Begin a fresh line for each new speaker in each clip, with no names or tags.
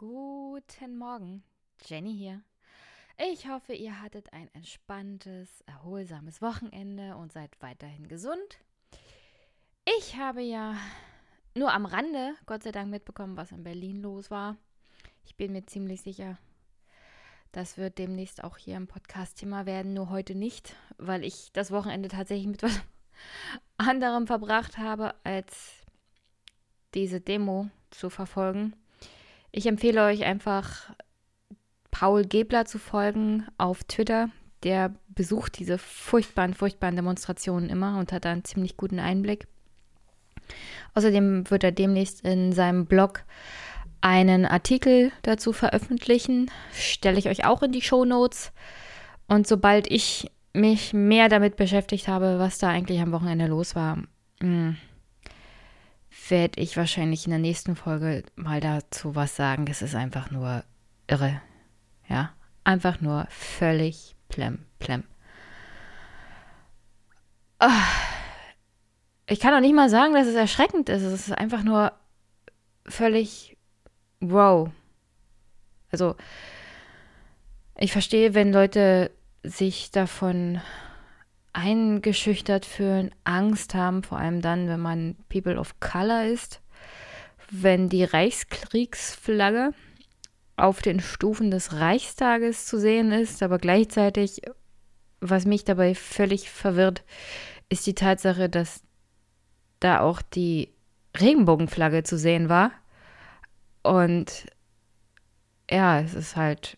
Guten Morgen, Jenny hier. Ich hoffe, ihr hattet ein entspanntes, erholsames Wochenende und seid weiterhin gesund. Ich habe ja nur am Rande, Gott sei Dank, mitbekommen, was in Berlin los war. Ich bin mir ziemlich sicher, das wird demnächst auch hier im Podcast Thema werden, nur heute nicht, weil ich das Wochenende tatsächlich mit was anderem verbracht habe, als diese Demo zu verfolgen. Ich empfehle euch einfach, Paul Gebler zu folgen auf Twitter. Der besucht diese furchtbaren, furchtbaren Demonstrationen immer und hat da einen ziemlich guten Einblick. Außerdem wird er demnächst in seinem Blog einen Artikel dazu veröffentlichen. Stelle ich euch auch in die Show Notes. Und sobald ich mich mehr damit beschäftigt habe, was da eigentlich am Wochenende los war, hm, werde ich wahrscheinlich in der nächsten Folge mal dazu was sagen. Es ist einfach nur irre. Ja, einfach nur völlig plem, plem. Oh. Ich kann auch nicht mal sagen, dass es erschreckend ist. Es ist einfach nur völlig wow. Also, ich verstehe, wenn Leute sich davon eingeschüchtert fühlen, Angst haben, vor allem dann, wenn man People of Color ist, wenn die Reichskriegsflagge auf den Stufen des Reichstages zu sehen ist, aber gleichzeitig, was mich dabei völlig verwirrt, ist die Tatsache, dass da auch die Regenbogenflagge zu sehen war. Und ja, es ist halt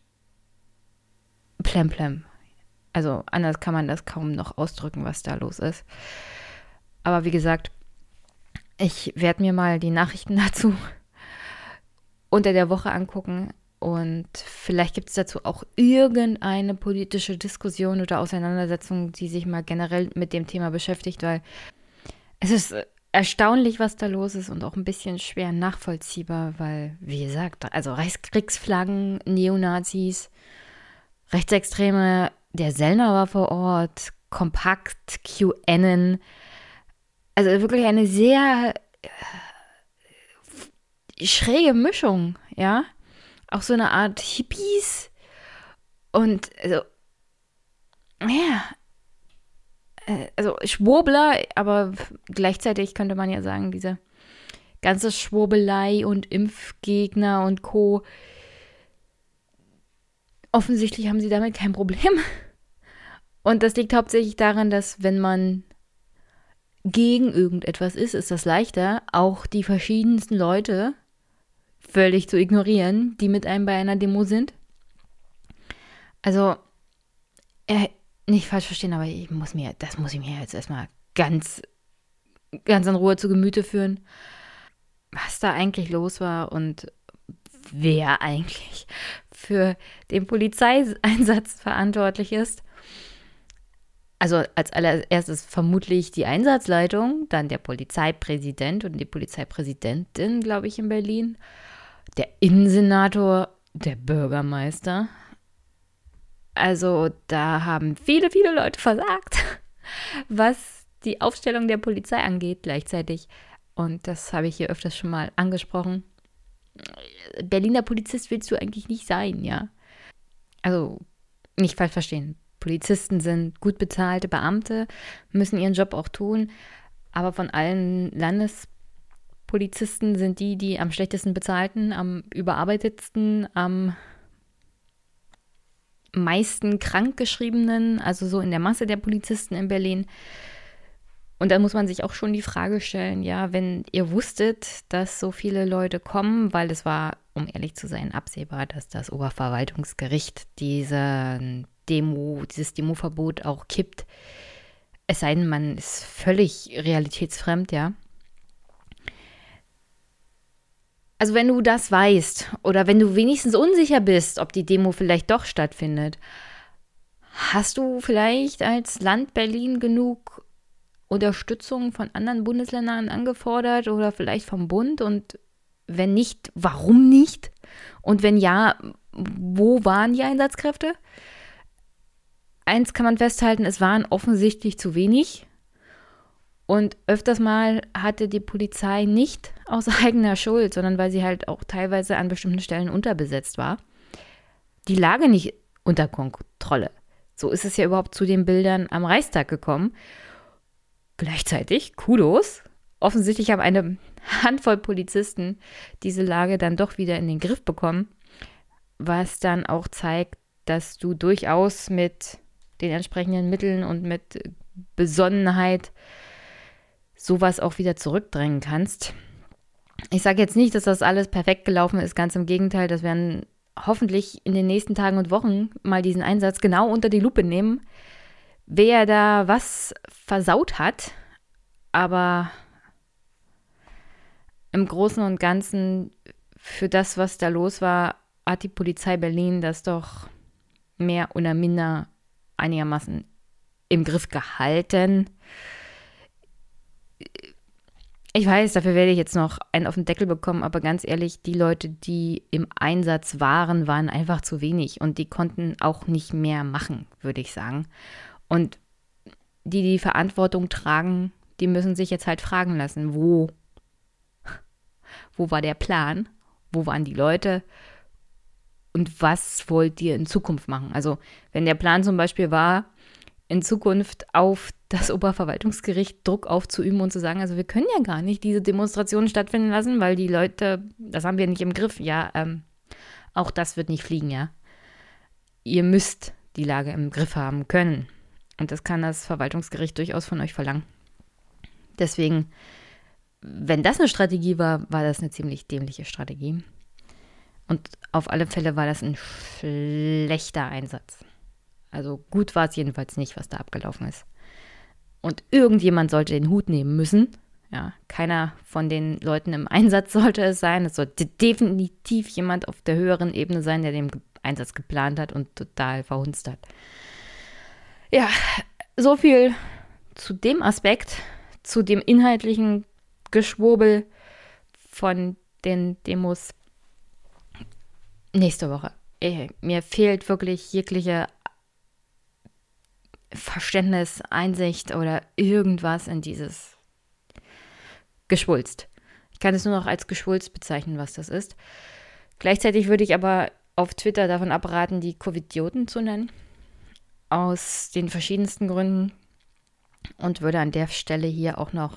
plemplem. Also anders kann man das kaum noch ausdrücken, was da los ist. Aber wie gesagt, ich werde mir mal die Nachrichten dazu unter der Woche angucken und vielleicht gibt es dazu auch irgendeine politische Diskussion oder Auseinandersetzung, die sich mal generell mit dem Thema beschäftigt, weil es ist erstaunlich, was da los ist und auch ein bisschen schwer nachvollziehbar, weil, wie gesagt, also Reichskriegsflaggen, Neonazis, Rechtsextreme der Sellner war vor Ort, Kompakt, QAnon. Also wirklich eine sehr äh, schräge Mischung, ja. Auch so eine Art Hippies und also, ja, äh, also Schwurbler, aber gleichzeitig könnte man ja sagen, diese ganze Schwurbelei und Impfgegner und Co offensichtlich haben sie damit kein Problem. Und das liegt hauptsächlich daran, dass wenn man gegen irgendetwas ist, ist das leichter, auch die verschiedensten Leute völlig zu ignorieren, die mit einem bei einer Demo sind. Also, äh, nicht falsch verstehen, aber ich muss mir, das muss ich mir jetzt erstmal ganz, ganz in Ruhe zu Gemüte führen, was da eigentlich los war und wer eigentlich für den Polizeieinsatz verantwortlich ist. Also als allererstes vermutlich die Einsatzleitung, dann der Polizeipräsident und die Polizeipräsidentin, glaube ich, in Berlin, der Innensenator, der Bürgermeister. Also da haben viele, viele Leute versagt, was die Aufstellung der Polizei angeht gleichzeitig. Und das habe ich hier öfters schon mal angesprochen. Berliner Polizist willst du eigentlich nicht sein, ja. Also, nicht falsch verstehen. Polizisten sind gut bezahlte Beamte, müssen ihren Job auch tun, aber von allen Landespolizisten sind die, die am schlechtesten bezahlten, am überarbeitetsten, am meisten krankgeschriebenen, also so in der Masse der Polizisten in Berlin. Und da muss man sich auch schon die Frage stellen, ja, wenn ihr wusstet, dass so viele Leute kommen, weil es war, um ehrlich zu sein, absehbar, dass das Oberverwaltungsgericht diese Demo, dieses Demoverbot auch kippt. Es sei denn, man ist völlig realitätsfremd, ja. Also wenn du das weißt oder wenn du wenigstens unsicher bist, ob die Demo vielleicht doch stattfindet, hast du vielleicht als Land Berlin genug Unterstützung von anderen Bundesländern angefordert oder vielleicht vom Bund? Und wenn nicht, warum nicht? Und wenn ja, wo waren die Einsatzkräfte? Eins kann man festhalten, es waren offensichtlich zu wenig. Und öfters mal hatte die Polizei nicht aus eigener Schuld, sondern weil sie halt auch teilweise an bestimmten Stellen unterbesetzt war, die Lage nicht unter Kontrolle. So ist es ja überhaupt zu den Bildern am Reichstag gekommen. Gleichzeitig, Kudos, offensichtlich haben eine Handvoll Polizisten diese Lage dann doch wieder in den Griff bekommen, was dann auch zeigt, dass du durchaus mit den entsprechenden Mitteln und mit Besonnenheit sowas auch wieder zurückdrängen kannst. Ich sage jetzt nicht, dass das alles perfekt gelaufen ist, ganz im Gegenteil, das werden hoffentlich in den nächsten Tagen und Wochen mal diesen Einsatz genau unter die Lupe nehmen, wer da was versaut hat. Aber im Großen und Ganzen für das, was da los war, hat die Polizei Berlin das doch mehr oder minder einigermaßen im Griff gehalten. Ich weiß, dafür werde ich jetzt noch einen auf den Deckel bekommen, aber ganz ehrlich, die Leute, die im Einsatz waren, waren einfach zu wenig und die konnten auch nicht mehr machen, würde ich sagen. Und die die Verantwortung tragen, die müssen sich jetzt halt fragen lassen, wo, wo war der Plan, wo waren die Leute und was wollt ihr in Zukunft machen? Also wenn der Plan zum Beispiel war, in Zukunft auf das Oberverwaltungsgericht Druck aufzuüben und zu sagen, also wir können ja gar nicht diese Demonstrationen stattfinden lassen, weil die Leute, das haben wir nicht im Griff. Ja, ähm, auch das wird nicht fliegen, ja. Ihr müsst die Lage im Griff haben können. Und das kann das Verwaltungsgericht durchaus von euch verlangen. Deswegen, wenn das eine Strategie war, war das eine ziemlich dämliche Strategie. Und auf alle Fälle war das ein schlechter Einsatz. Also gut war es jedenfalls nicht, was da abgelaufen ist. Und irgendjemand sollte den Hut nehmen müssen. Ja, keiner von den Leuten im Einsatz sollte es sein. Es sollte definitiv jemand auf der höheren Ebene sein, der den Einsatz geplant hat und total verhunzt hat. Ja, so viel zu dem Aspekt, zu dem inhaltlichen Geschwurbel von den Demos nächste Woche. Mir fehlt wirklich jegliche Verständnis, Einsicht oder irgendwas in dieses Geschwulst. Ich kann es nur noch als Geschwulst bezeichnen, was das ist. Gleichzeitig würde ich aber auf Twitter davon abraten, die Covidioten zu nennen. Aus den verschiedensten Gründen. Und würde an der Stelle hier auch noch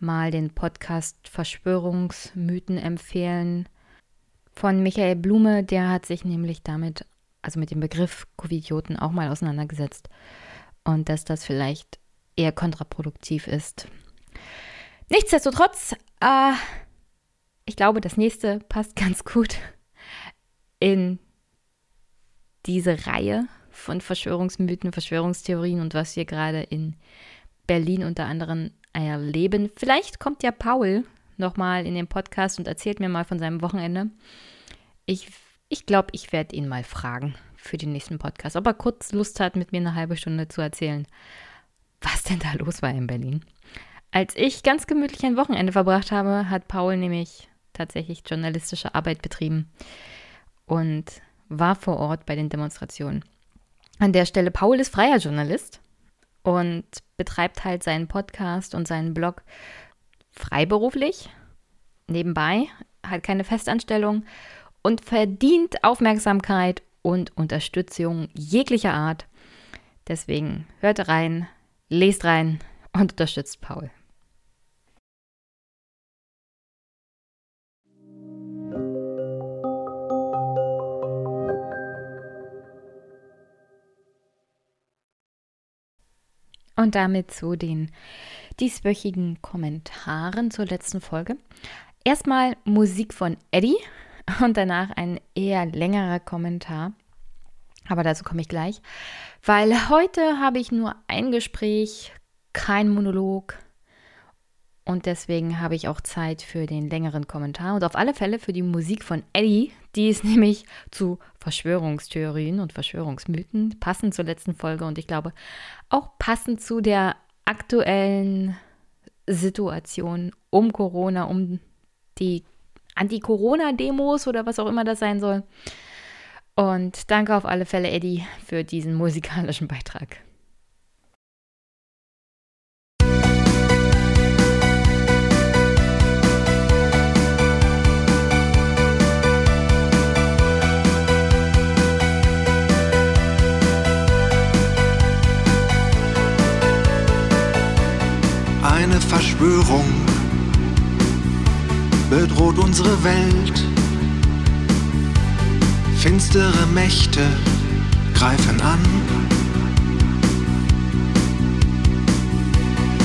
mal den Podcast Verschwörungsmythen empfehlen von Michael Blume. Der hat sich nämlich damit also mit dem Begriff Covidioten auch mal auseinandergesetzt und dass das vielleicht eher kontraproduktiv ist. Nichtsdestotrotz, äh, ich glaube, das nächste passt ganz gut in diese Reihe von Verschwörungsmythen, Verschwörungstheorien und was wir gerade in Berlin unter anderem erleben. Vielleicht kommt ja Paul nochmal in den Podcast und erzählt mir mal von seinem Wochenende. Ich ich glaube, ich werde ihn mal fragen für den nächsten Podcast, ob er kurz Lust hat, mit mir eine halbe Stunde zu erzählen, was denn da los war in Berlin. Als ich ganz gemütlich ein Wochenende verbracht habe, hat Paul nämlich tatsächlich journalistische Arbeit betrieben und war vor Ort bei den Demonstrationen. An der Stelle, Paul ist freier Journalist und betreibt halt seinen Podcast und seinen Blog freiberuflich, nebenbei, hat keine Festanstellung und verdient Aufmerksamkeit und Unterstützung jeglicher Art. Deswegen hört rein, lest rein und unterstützt Paul. Und damit zu den dieswöchigen Kommentaren zur letzten Folge. Erstmal Musik von Eddie und danach ein eher längerer Kommentar. Aber dazu komme ich gleich, weil heute habe ich nur ein Gespräch, kein Monolog und deswegen habe ich auch Zeit für den längeren Kommentar und auf alle Fälle für die Musik von Eddie, die ist nämlich zu Verschwörungstheorien und Verschwörungsmythen passend zur letzten Folge und ich glaube auch passend zu der aktuellen Situation um Corona, um die Anti-Corona-Demos oder was auch immer das sein soll. Und danke auf alle Fälle, Eddie, für diesen musikalischen Beitrag.
Zerstörung bedroht unsere Welt. Finstere Mächte greifen an.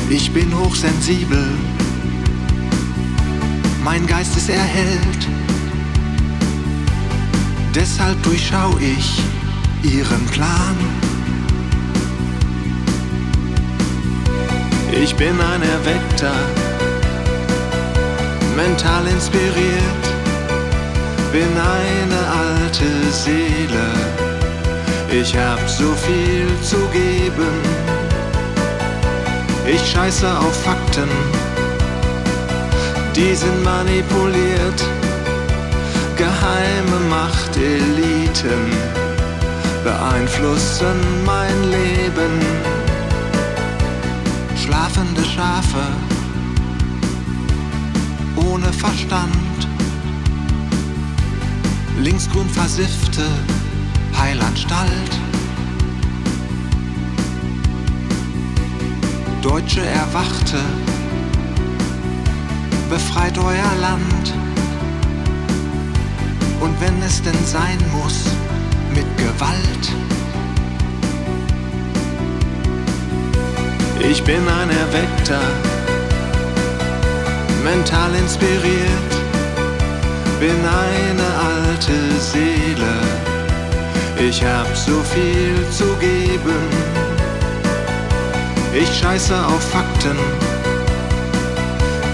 Ich bin hochsensibel, mein Geist ist erhellt. Deshalb durchschau ich ihren Plan. Ich bin ein Erweckter, mental inspiriert, bin eine alte Seele. Ich hab so viel zu geben. Ich scheiße auf Fakten, die sind manipuliert. Geheime Machteliten beeinflussen mein Leben. Schlafende Schafe ohne Verstand. Linksgrün versiffte Heilanstalt. Deutsche Erwachte, befreit euer Land. Und wenn es denn sein muss, mit Gewalt. Ich bin ein Erweckter, mental inspiriert, bin eine alte Seele. Ich hab so viel zu geben. Ich scheiße auf Fakten,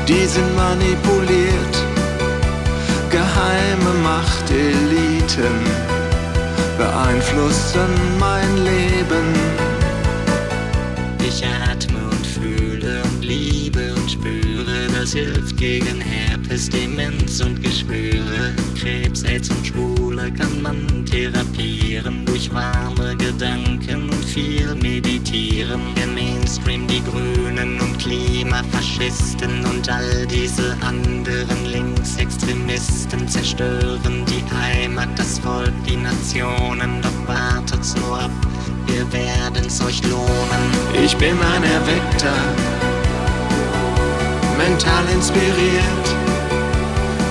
die sind manipuliert. Geheime Machteliten beeinflussen mein Leben.
Ich atme und fühle und liebe und spüre, das hilft gegen Herpes, Demenz und Geschwüre. Krebs, Aids und Schwule kann man therapieren durch warme Gedanken und viel meditieren. Der Mainstream, die Grünen und Klimafaschisten und all diese anderen Linksextremisten zerstören die Heimat, das Volk, die Nationen. Doch wartet's nur ab, wir werden's euch lohnen.
Ich bin ein Erweckter, mental inspiriert,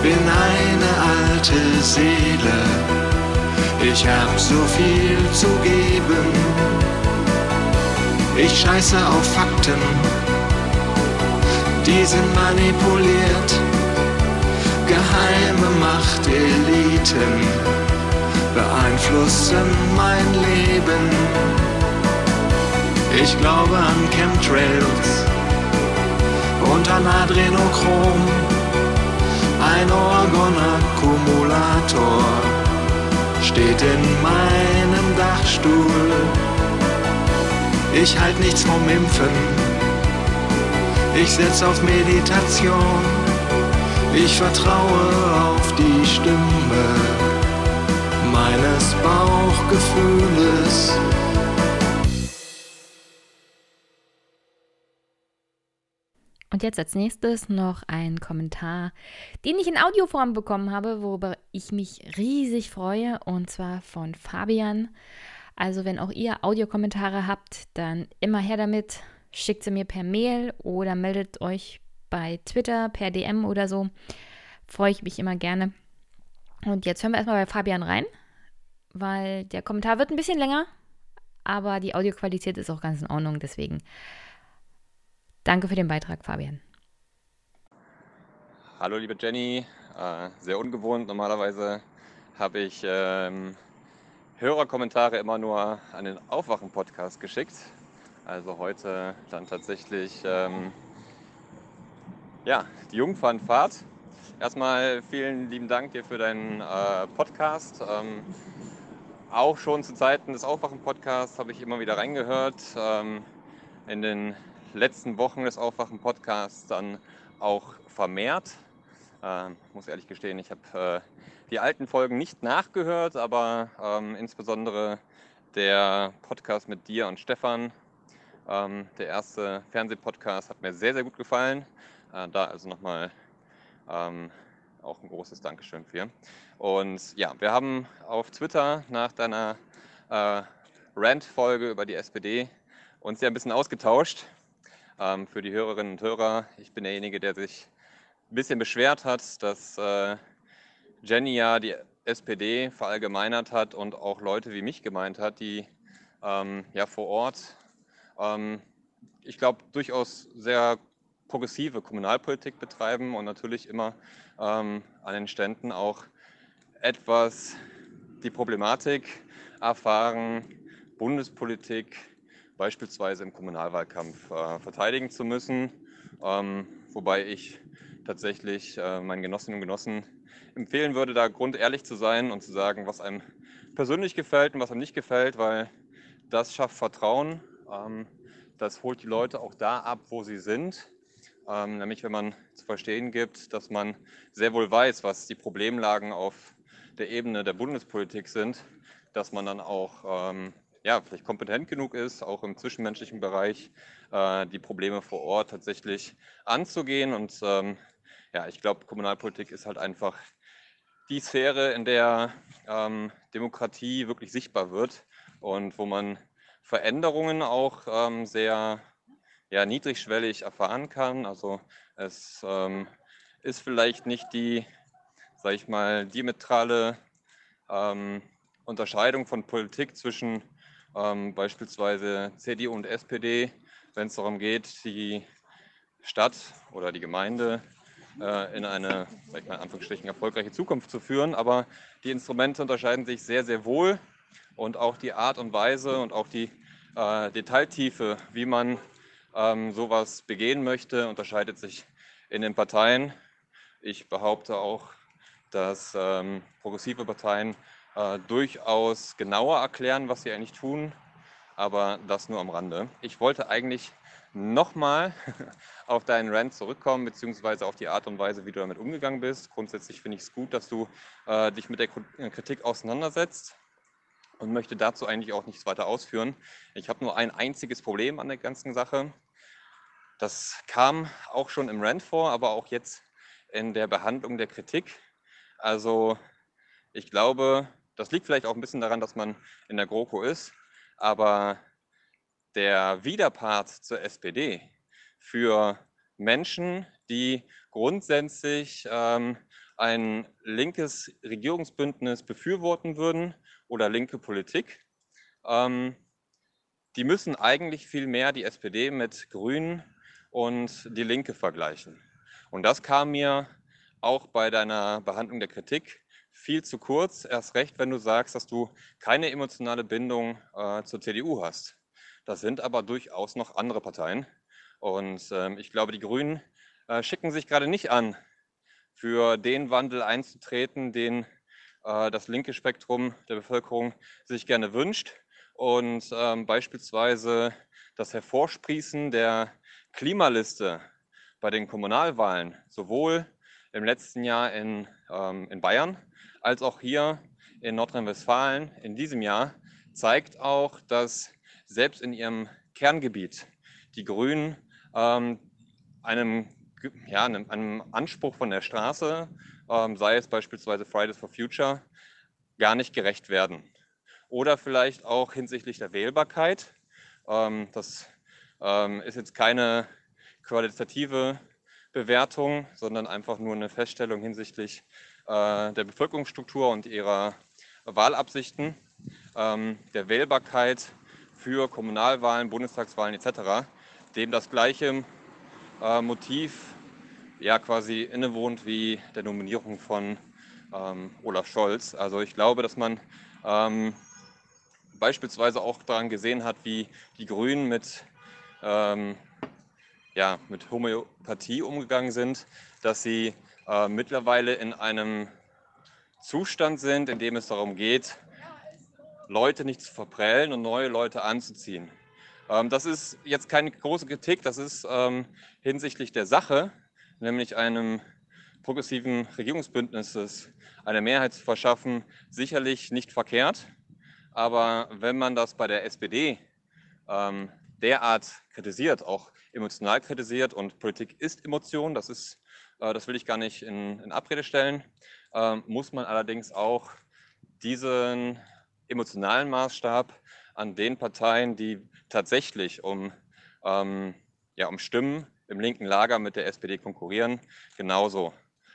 bin eine alte Seele. Ich hab so viel zu geben. Ich scheiße auf Fakten, die sind manipuliert. Geheime Machteliten beeinflussen mein Leben. Ich glaube an Chemtrails und an Adrenochrom, ein Orgonakkumulator steht in meinem Dachstuhl. Ich halt nichts vom Impfen, ich setz auf Meditation, ich vertraue auf die Stimme meines Bauchgefühles.
Und jetzt als nächstes noch ein Kommentar, den ich in Audioform bekommen habe, worüber ich mich riesig freue, und zwar von Fabian. Also wenn auch ihr Audiokommentare habt, dann immer her damit. Schickt sie mir per Mail oder meldet euch bei Twitter per DM oder so. Freue ich mich immer gerne. Und jetzt hören wir erstmal bei Fabian rein, weil der Kommentar wird ein bisschen länger, aber die Audioqualität ist auch ganz in Ordnung. Deswegen danke für den Beitrag, Fabian.
Hallo liebe Jenny, äh, sehr ungewohnt. Normalerweise habe ich ähm, Hörerkommentare immer nur an den Aufwachen-Podcast geschickt. Also heute dann tatsächlich ähm, ja, die Jungfernfahrt. Erstmal vielen lieben Dank dir für deinen äh, Podcast. Ähm, auch schon zu Zeiten des Aufwachen-Podcasts habe ich immer wieder reingehört. Ähm, in den letzten Wochen des Aufwachen-Podcasts dann auch vermehrt. Äh, muss ehrlich gestehen, ich habe äh, die alten Folgen nicht nachgehört, aber ähm, insbesondere der Podcast mit dir und Stefan, ähm, der erste Fernsehpodcast, hat mir sehr, sehr gut gefallen. Äh, da also nochmal ähm, auch ein großes Dankeschön für. Und ja, wir haben auf Twitter nach deiner äh, Rant-Folge über die SPD uns ja ein bisschen ausgetauscht. Ähm, für die Hörerinnen und Hörer, ich bin derjenige, der sich ein bisschen beschwert hat, dass äh, Jenny ja die SPD verallgemeinert hat und auch Leute wie mich gemeint hat, die ähm, ja vor Ort, ähm, ich glaube, durchaus sehr progressive Kommunalpolitik betreiben und natürlich immer ähm, an den Ständen auch etwas die Problematik erfahren, Bundespolitik beispielsweise im Kommunalwahlkampf äh, verteidigen zu müssen, ähm, wobei ich tatsächlich äh, meinen Genossinnen und Genossen empfehlen würde, da grundehrlich zu sein und zu sagen, was einem persönlich gefällt und was einem nicht gefällt, weil das schafft Vertrauen. Ähm, das holt die Leute auch da ab, wo sie sind. Ähm, nämlich wenn man zu verstehen gibt, dass man sehr wohl weiß, was die Problemlagen auf der Ebene der Bundespolitik sind, dass man dann auch ähm, ja, vielleicht kompetent genug ist, auch im zwischenmenschlichen Bereich äh, die Probleme vor Ort tatsächlich anzugehen. Und ähm, ja, ich glaube, Kommunalpolitik ist halt einfach die Sphäre, in der ähm, Demokratie wirklich sichtbar wird und wo man Veränderungen auch ähm, sehr ja, niedrigschwellig erfahren kann. Also es ähm, ist vielleicht nicht die, sage ich mal, diametrale ähm, Unterscheidung von Politik zwischen ähm, beispielsweise CDU und SPD, wenn es darum geht, die Stadt oder die Gemeinde äh, in eine, sag ich mal in Anführungsstrichen, erfolgreiche Zukunft zu führen. Aber die Instrumente unterscheiden sich sehr, sehr wohl und auch die Art und Weise und auch die äh, Detailtiefe, wie man ähm, sowas begehen möchte, unterscheidet sich in den Parteien. Ich behaupte auch, dass ähm, progressive Parteien äh, durchaus genauer erklären, was sie eigentlich tun, aber das nur am Rande. Ich wollte eigentlich nochmal auf deinen Rant zurückkommen, beziehungsweise auf die Art und Weise, wie du damit umgegangen bist. Grundsätzlich finde ich es gut, dass du äh, dich mit der äh, Kritik auseinandersetzt und möchte dazu eigentlich auch nichts weiter ausführen. Ich habe nur ein einziges Problem an der ganzen Sache. Das kam auch schon im Rant vor, aber auch jetzt in der Behandlung der Kritik. Also ich glaube, das liegt vielleicht auch ein bisschen daran, dass man in der GroKo ist, aber der Widerpart zur SPD für Menschen, die grundsätzlich ähm, ein linkes Regierungsbündnis befürworten würden oder linke Politik, ähm, die müssen eigentlich viel mehr die SPD mit Grünen und die Linke vergleichen. Und das kam mir auch bei deiner Behandlung der Kritik viel zu kurz, erst recht, wenn du sagst, dass du keine emotionale Bindung äh, zur CDU hast. Das sind aber durchaus noch andere Parteien. Und ähm, ich glaube, die Grünen äh, schicken sich gerade nicht an, für den Wandel einzutreten, den äh, das linke Spektrum der Bevölkerung sich gerne wünscht. Und ähm, beispielsweise das Hervorsprießen der Klimaliste bei den Kommunalwahlen, sowohl im letzten Jahr in, ähm, in Bayern als auch hier in Nordrhein-Westfalen in diesem Jahr, zeigt auch, dass selbst in ihrem Kerngebiet die Grünen ähm, einem, ja, einem, einem, Anspruch von der Straße, ähm, sei es beispielsweise Fridays for Future, gar nicht gerecht werden. Oder vielleicht auch hinsichtlich der Wählbarkeit. Ähm, das ähm, ist jetzt keine qualitative Bewertung, sondern einfach nur eine Feststellung hinsichtlich äh, der Bevölkerungsstruktur und ihrer Wahlabsichten, ähm, der Wählbarkeit für Kommunalwahlen, Bundestagswahlen etc., dem das gleiche äh, Motiv ja quasi innewohnt wie der Nominierung von ähm, Olaf Scholz. Also ich glaube, dass man ähm, beispielsweise auch daran gesehen hat, wie die Grünen mit, ähm, ja, mit Homöopathie umgegangen sind, dass sie äh, mittlerweile in einem Zustand sind, in dem es darum geht, Leute nicht zu verprellen und neue Leute anzuziehen. Ähm, das ist jetzt keine große Kritik, das ist ähm, hinsichtlich der Sache, nämlich einem progressiven Regierungsbündnisses eine Mehrheit zu verschaffen, sicherlich nicht verkehrt. Aber wenn man das bei der SPD ähm, derart kritisiert, auch emotional kritisiert und Politik ist Emotion, das ist, äh, das will ich gar nicht in, in Abrede stellen, äh, muss man allerdings auch diesen emotionalen Maßstab an den Parteien, die tatsächlich um, ähm, ja, um Stimmen im linken Lager mit der SPD konkurrieren, genauso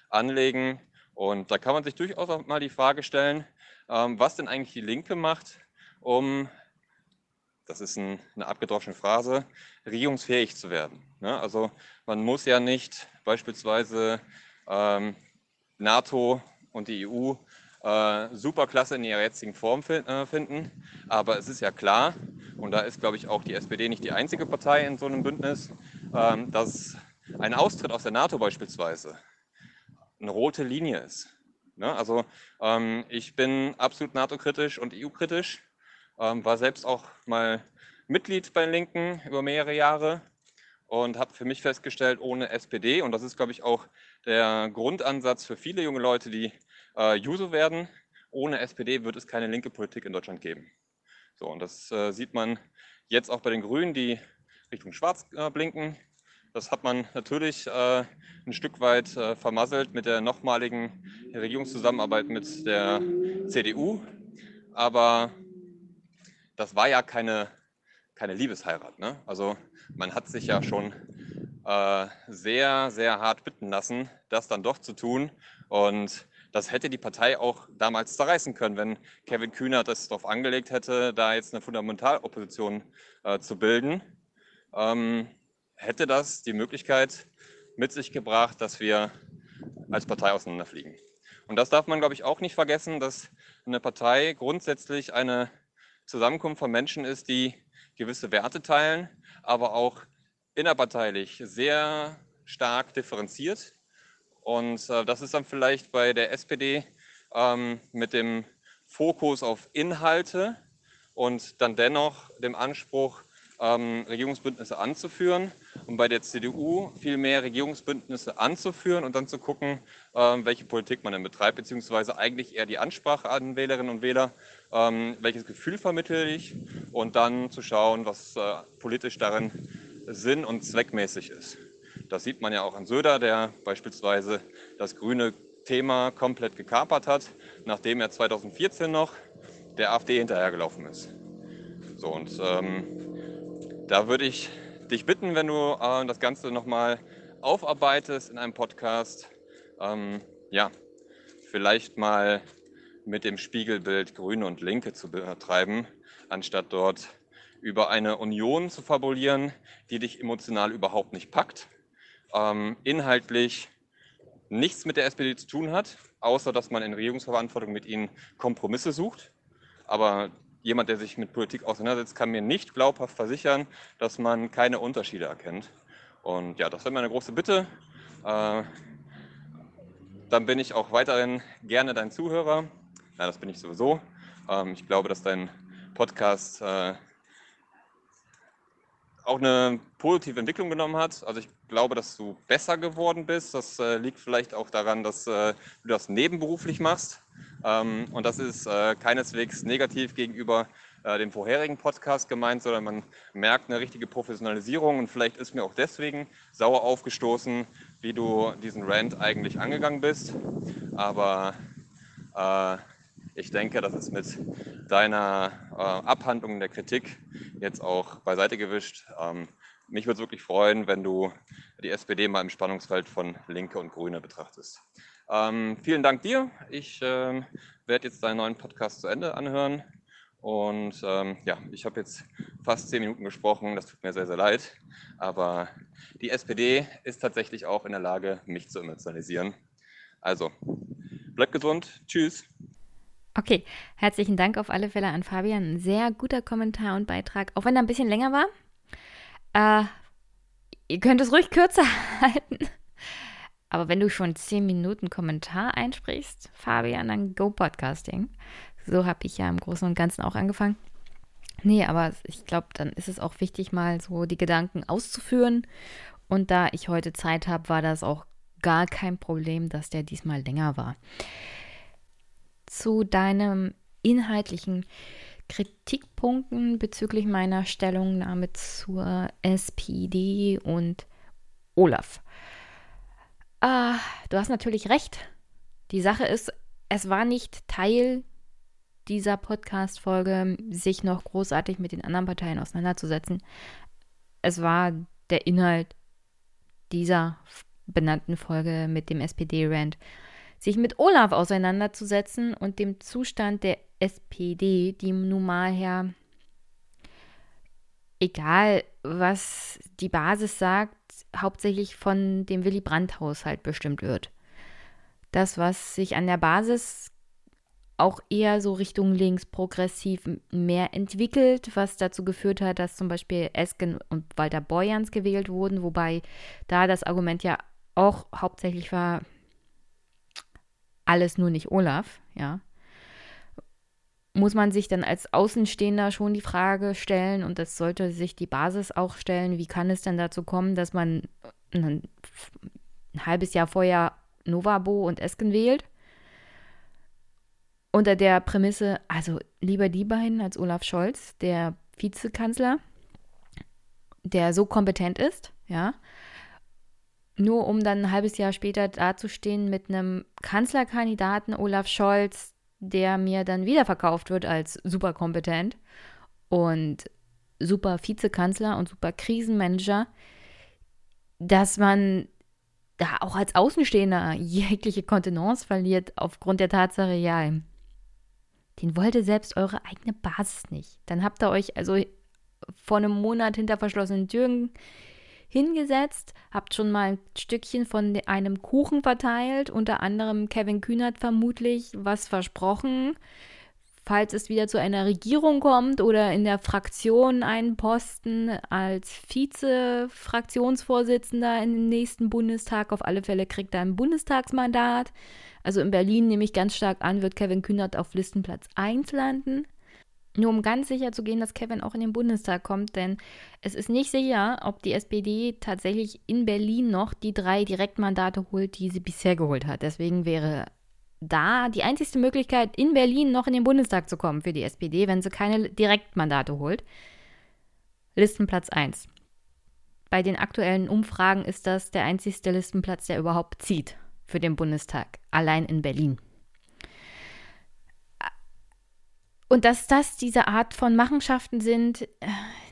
anlegen. Und da kann man sich durchaus auch mal die Frage stellen, ähm, was denn eigentlich die Linke macht, um, das ist ein, eine abgedroschene Phrase, regierungsfähig zu werden. Ne? Also man muss ja nicht beispielsweise ähm, NATO und die EU äh, superklasse in ihrer jetzigen Form äh, finden. Aber es ist ja klar, und da ist, glaube ich, auch die SPD nicht die einzige Partei in so einem Bündnis, ähm, dass ein Austritt aus der NATO beispielsweise eine rote Linie ist. Ne? Also ähm, ich bin absolut NATO-kritisch und EU-kritisch, ähm, war selbst auch mal Mitglied bei Linken über mehrere Jahre und habe für mich festgestellt, ohne SPD, und das ist, glaube ich, auch der Grundansatz für viele junge Leute, die äh, Juso werden, ohne SPD wird es keine linke Politik in Deutschland geben. So, und das äh, sieht man jetzt auch bei den Grünen, die Richtung Schwarz äh, blinken. Das hat man natürlich äh, ein Stück weit äh, vermasselt mit der nochmaligen Regierungszusammenarbeit mit der CDU. Aber das war ja keine, keine Liebesheirat. Ne? Also man hat sich ja schon äh, sehr, sehr hart bitten lassen, das dann doch zu tun. Und das hätte die Partei auch damals zerreißen können, wenn Kevin Kühner das darauf angelegt hätte, da jetzt eine Fundamentalopposition äh, zu bilden. Ähm, hätte das die Möglichkeit mit sich gebracht, dass wir als Partei auseinanderfliegen. Und das darf man, glaube ich, auch nicht vergessen, dass eine Partei grundsätzlich eine Zusammenkunft von Menschen ist, die gewisse Werte teilen, aber auch innerparteilich sehr stark differenziert. Und äh, das ist dann vielleicht bei der SPD ähm, mit dem Fokus auf Inhalte und dann dennoch dem Anspruch, ähm, Regierungsbündnisse anzuführen und bei der CDU viel mehr Regierungsbündnisse anzuführen und dann zu gucken, ähm, welche Politik man denn betreibt, beziehungsweise eigentlich eher die Ansprache an Wählerinnen und Wähler, ähm, welches Gefühl vermittle ich und dann zu schauen, was äh, politisch darin sinn- und zweckmäßig ist. Das sieht man ja auch an Söder, der beispielsweise das grüne Thema komplett gekapert hat, nachdem er 2014 noch der AfD hinterhergelaufen ist. So, und ähm, da würde ich dich bitten, wenn du äh, das Ganze nochmal aufarbeitest in einem Podcast, ähm, ja, vielleicht mal mit dem Spiegelbild Grüne und Linke zu betreiben, anstatt dort über eine Union zu fabulieren, die dich emotional überhaupt nicht packt, ähm, inhaltlich nichts mit der SPD zu tun hat, außer dass man in Regierungsverantwortung mit ihnen Kompromisse sucht. Aber jemand, der sich mit Politik auseinandersetzt, kann mir nicht glaubhaft versichern, dass man keine Unterschiede erkennt. Und ja, das wäre meine große Bitte. Äh, dann bin ich auch weiterhin gerne dein Zuhörer. Ja, das bin ich sowieso. Ähm, ich glaube, dass dein Podcast äh, auch eine positive Entwicklung genommen hat. Also ich glaube, dass du besser geworden bist. Das äh, liegt vielleicht auch daran, dass äh, du das nebenberuflich machst. Ähm, und das ist äh, keineswegs negativ gegenüber äh, dem vorherigen Podcast gemeint, sondern man merkt eine richtige Professionalisierung und vielleicht ist mir auch deswegen sauer aufgestoßen, wie du diesen Rant eigentlich angegangen bist. Aber äh, ich denke, das ist mit deiner äh, Abhandlung der Kritik jetzt auch beiseite gewischt. Ähm, mich würde es wirklich freuen, wenn du die SPD mal im Spannungsfeld von Linke und Grüne betrachtest. Ähm, vielen Dank dir. Ich ähm, werde jetzt deinen neuen Podcast zu Ende anhören. Und ähm, ja, ich habe jetzt fast zehn Minuten gesprochen. Das tut mir sehr, sehr leid. Aber die SPD ist tatsächlich auch in der Lage, mich zu emotionalisieren. Also, bleib gesund. Tschüss.
Okay, herzlichen Dank auf alle Fälle an Fabian. Ein sehr guter Kommentar und Beitrag, auch wenn er ein bisschen länger war. Äh, ihr könnt es ruhig kürzer halten. Aber wenn du schon 10 Minuten Kommentar einsprichst, Fabian, dann go Podcasting. So habe ich ja im Großen und Ganzen auch angefangen. Nee, aber ich glaube, dann ist es auch wichtig, mal so die Gedanken auszuführen. Und da ich heute Zeit habe, war das auch gar kein Problem, dass der diesmal länger war. Zu deinem inhaltlichen Kritikpunkten bezüglich meiner Stellungnahme zur SPD und Olaf. Ah, du hast natürlich recht. Die Sache ist, es war nicht Teil dieser Podcast-Folge, sich noch großartig mit den anderen Parteien auseinanderzusetzen. Es war der Inhalt dieser benannten Folge mit dem SPD-Rand, sich mit Olaf auseinanderzusetzen und dem Zustand der SPD, die nun mal her, egal was die Basis sagt, hauptsächlich von dem Willy Brandt-Haushalt bestimmt wird. Das, was sich an der Basis auch eher so Richtung links progressiv mehr entwickelt, was dazu geführt hat, dass zum Beispiel Esken und Walter Borjans gewählt wurden, wobei da das Argument ja auch hauptsächlich war, alles nur nicht Olaf, ja. Muss man sich dann als Außenstehender schon die Frage stellen, und das sollte sich die Basis auch stellen, wie kann es denn dazu kommen, dass man ein, ein halbes Jahr vorher Novabo und Esken wählt? unter der Prämisse, also lieber die beiden als Olaf Scholz, der Vizekanzler, der so kompetent ist, ja, nur um dann ein halbes Jahr später dazustehen mit einem Kanzlerkandidaten Olaf Scholz, der mir dann wieder verkauft wird als super kompetent und super Vizekanzler und super Krisenmanager, dass man da auch als Außenstehender jegliche Kontenance verliert aufgrund der Tatsache, ja, den wollte selbst eure eigene Basis nicht. Dann habt ihr euch also vor einem Monat hinter verschlossenen Türen hingesetzt, habt schon mal ein Stückchen von einem Kuchen verteilt, unter anderem Kevin Kühnert vermutlich was versprochen. Falls es wieder zu einer Regierung kommt oder in der Fraktion einen Posten als Vize-Fraktionsvorsitzender im nächsten Bundestag, auf alle Fälle kriegt er ein Bundestagsmandat. Also in Berlin nehme ich ganz stark an, wird Kevin Kühnert auf Listenplatz 1 landen. Nur um ganz sicher zu gehen, dass Kevin auch in den Bundestag kommt, denn es ist nicht sicher, ob die SPD tatsächlich in Berlin noch die drei Direktmandate holt, die sie bisher geholt hat. Deswegen wäre da die einzigste Möglichkeit, in Berlin noch in den Bundestag zu kommen für die SPD, wenn sie keine Direktmandate holt. Listenplatz 1. Bei den aktuellen Umfragen ist das der einzigste Listenplatz, der überhaupt zieht für den Bundestag, allein in Berlin. Und dass das diese Art von Machenschaften sind,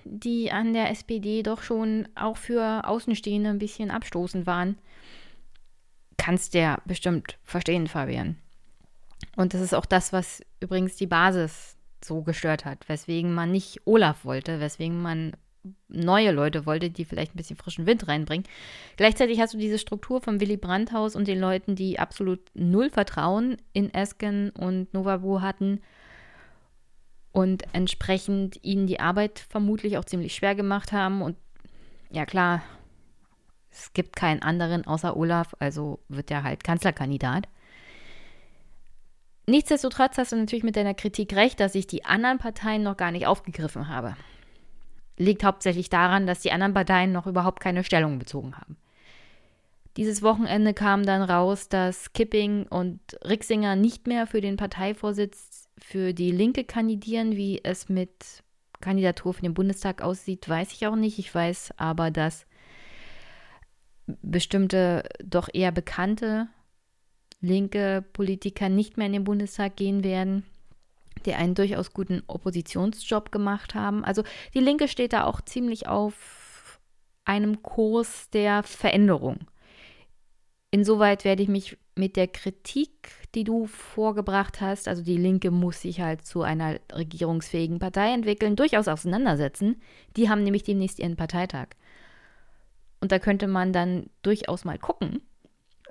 die an der SPD doch schon auch für Außenstehende ein bisschen abstoßend waren, kannst du ja bestimmt verstehen, Fabian. Und das ist auch das, was übrigens die Basis so gestört hat, weswegen man nicht Olaf wollte, weswegen man neue Leute wollte, die vielleicht ein bisschen frischen Wind reinbringen. Gleichzeitig hast du diese Struktur vom Willy Brandt-Haus und den Leuten, die absolut null Vertrauen in Esken und Novabo hatten und entsprechend ihnen die Arbeit vermutlich auch ziemlich schwer gemacht haben. Und ja klar, es gibt keinen anderen außer Olaf, also wird er halt Kanzlerkandidat. Nichtsdestotrotz hast du natürlich mit deiner Kritik recht, dass ich die anderen Parteien noch gar nicht aufgegriffen habe liegt hauptsächlich daran, dass die anderen Parteien noch überhaupt keine Stellung bezogen haben. Dieses Wochenende kam dann raus, dass Kipping und Rixinger nicht mehr für den Parteivorsitz für die Linke kandidieren. Wie es mit Kandidatur für den Bundestag aussieht, weiß ich auch nicht. Ich weiß aber, dass bestimmte doch eher bekannte linke Politiker nicht mehr in den Bundestag gehen werden die einen durchaus guten Oppositionsjob gemacht haben. Also die Linke steht da auch ziemlich auf einem Kurs der Veränderung. Insoweit werde ich mich mit der Kritik, die du vorgebracht hast, also die Linke muss sich halt zu einer regierungsfähigen Partei entwickeln, durchaus auseinandersetzen. Die haben nämlich demnächst ihren Parteitag. Und da könnte man dann durchaus mal gucken,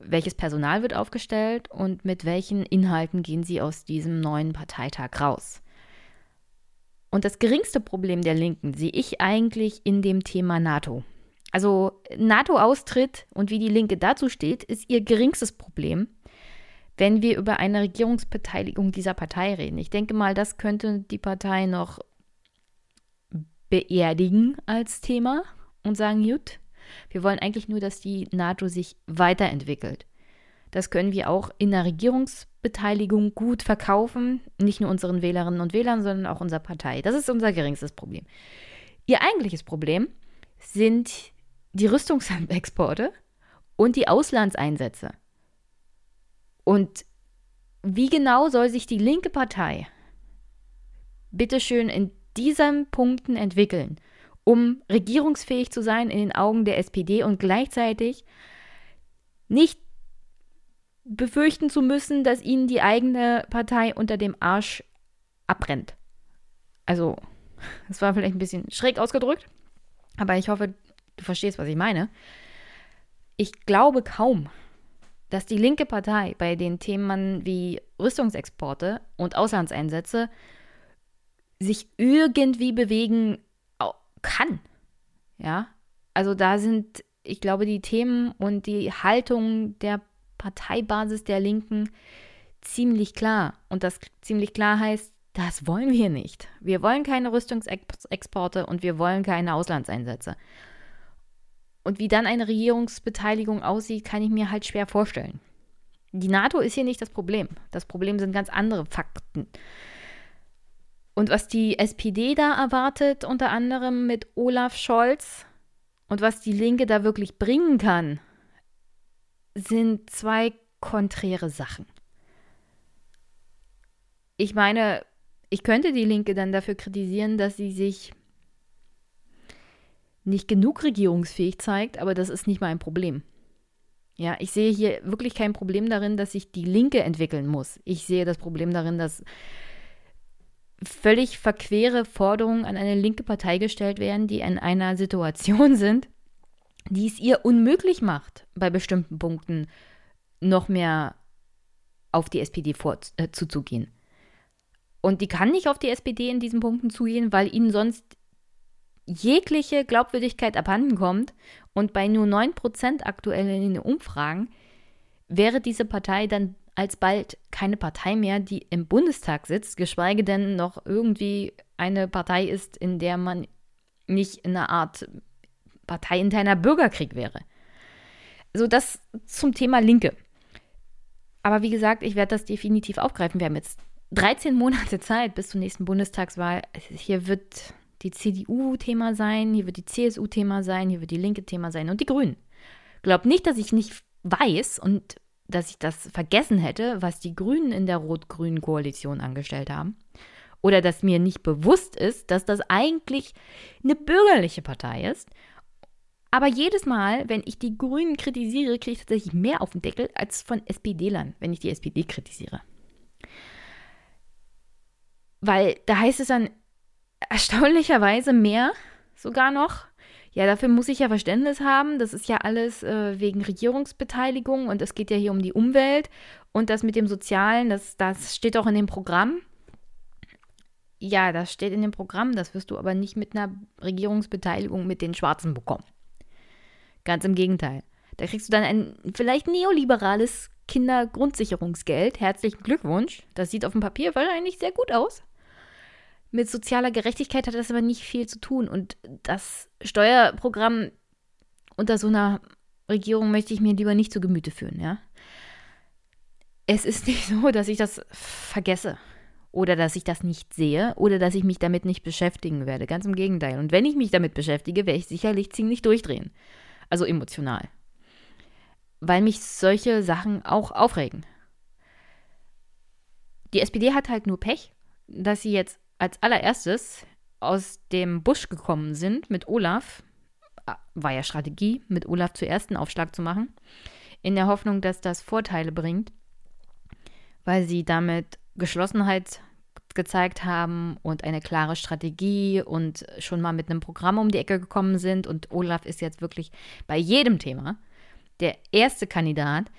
welches Personal wird aufgestellt und mit welchen Inhalten gehen sie aus diesem neuen Parteitag raus. Und das geringste Problem der Linken sehe ich eigentlich in dem Thema NATO. Also NATO-Austritt und wie die Linke dazu steht, ist ihr geringstes Problem, wenn wir über eine Regierungsbeteiligung dieser Partei reden. Ich denke mal, das könnte die Partei noch beerdigen als Thema und sagen, gut, wir wollen eigentlich nur, dass die NATO sich weiterentwickelt. Das können wir auch in der Regierungsbeteiligung gut verkaufen, nicht nur unseren Wählerinnen und Wählern, sondern auch unserer Partei. Das ist unser geringstes Problem. Ihr eigentliches Problem sind die Rüstungsexporte und die Auslandseinsätze. Und wie genau soll sich die linke Partei bitteschön in diesen Punkten entwickeln, um regierungsfähig zu sein in den Augen der SPD und gleichzeitig nicht befürchten zu müssen, dass ihnen die eigene Partei unter dem Arsch abbrennt. Also, das war vielleicht ein bisschen schräg ausgedrückt, aber ich hoffe, du verstehst, was ich meine. Ich glaube kaum, dass die linke Partei bei den Themen wie Rüstungsexporte und Auslandseinsätze sich irgendwie bewegen kann. Ja, also da sind, ich glaube, die Themen und die Haltung der Parteibasis der Linken ziemlich klar. Und das ziemlich klar heißt, das wollen wir nicht. Wir wollen keine Rüstungsexporte und wir wollen keine Auslandseinsätze. Und wie dann eine Regierungsbeteiligung aussieht, kann ich mir halt schwer vorstellen. Die NATO ist hier nicht das Problem. Das Problem sind ganz andere Fakten. Und was die SPD da erwartet, unter anderem mit Olaf Scholz, und was die Linke da wirklich bringen kann, sind zwei konträre Sachen. Ich meine, ich könnte die Linke dann dafür kritisieren, dass sie sich nicht genug regierungsfähig zeigt, aber das ist nicht mein Problem. Ja, ich sehe hier wirklich kein Problem darin, dass sich die Linke entwickeln muss. Ich sehe das Problem darin, dass völlig verquere Forderungen an eine linke Partei gestellt werden, die in einer Situation sind, die es ihr unmöglich macht, bei bestimmten Punkten noch mehr auf die SPD vor, äh, zuzugehen. Und die kann nicht auf die SPD in diesen Punkten zugehen, weil ihnen sonst jegliche Glaubwürdigkeit abhanden kommt. Und bei nur 9% aktuell in den Umfragen wäre diese Partei dann alsbald keine Partei mehr, die im Bundestag sitzt, geschweige denn noch irgendwie eine Partei ist, in der man nicht in einer Art parteiinterner Bürgerkrieg wäre. So das zum Thema Linke. Aber wie gesagt, ich werde das definitiv aufgreifen. Wir haben jetzt 13 Monate Zeit bis zur nächsten Bundestagswahl. Hier wird die CDU Thema sein, hier wird die CSU Thema sein, hier wird die Linke Thema sein und die Grünen. Glaubt nicht, dass ich nicht weiß und dass ich das vergessen hätte, was die Grünen in der rot-grünen Koalition angestellt haben. Oder dass mir nicht bewusst ist, dass das eigentlich eine bürgerliche Partei ist aber jedes Mal, wenn ich die Grünen kritisiere, kriege ich tatsächlich mehr auf den Deckel als von SPD-Lern, wenn ich die SPD kritisiere. Weil da heißt es dann erstaunlicherweise mehr sogar noch. Ja, dafür muss ich ja Verständnis haben. Das ist ja alles äh, wegen Regierungsbeteiligung und es geht ja hier um die Umwelt. Und das mit dem Sozialen, das, das steht auch in dem Programm. Ja, das steht in dem Programm, das wirst du aber nicht mit einer Regierungsbeteiligung mit den Schwarzen bekommen. Ganz im Gegenteil. Da kriegst du dann ein vielleicht neoliberales Kindergrundsicherungsgeld. Herzlichen Glückwunsch. Das sieht auf dem Papier wahrscheinlich sehr gut aus. Mit sozialer Gerechtigkeit hat das aber nicht viel zu tun. Und das Steuerprogramm unter so einer Regierung möchte ich mir lieber nicht zu Gemüte führen, ja. Es ist nicht so, dass ich das vergesse oder dass ich das nicht sehe oder dass ich mich damit nicht beschäftigen werde. Ganz im Gegenteil. Und wenn ich mich damit beschäftige, werde ich sicherlich ziemlich durchdrehen also emotional. Weil mich solche Sachen auch aufregen. Die SPD hat halt nur Pech, dass sie jetzt als allererstes aus dem Busch gekommen sind mit Olaf. Ah, war ja Strategie, mit Olaf zuerst einen Aufschlag zu machen. In der Hoffnung, dass das Vorteile bringt, weil sie damit Geschlossenheit gezeigt haben und eine klare Strategie und schon mal mit einem Programm um die Ecke gekommen sind. Und Olaf ist jetzt wirklich bei jedem Thema der erste Kandidat,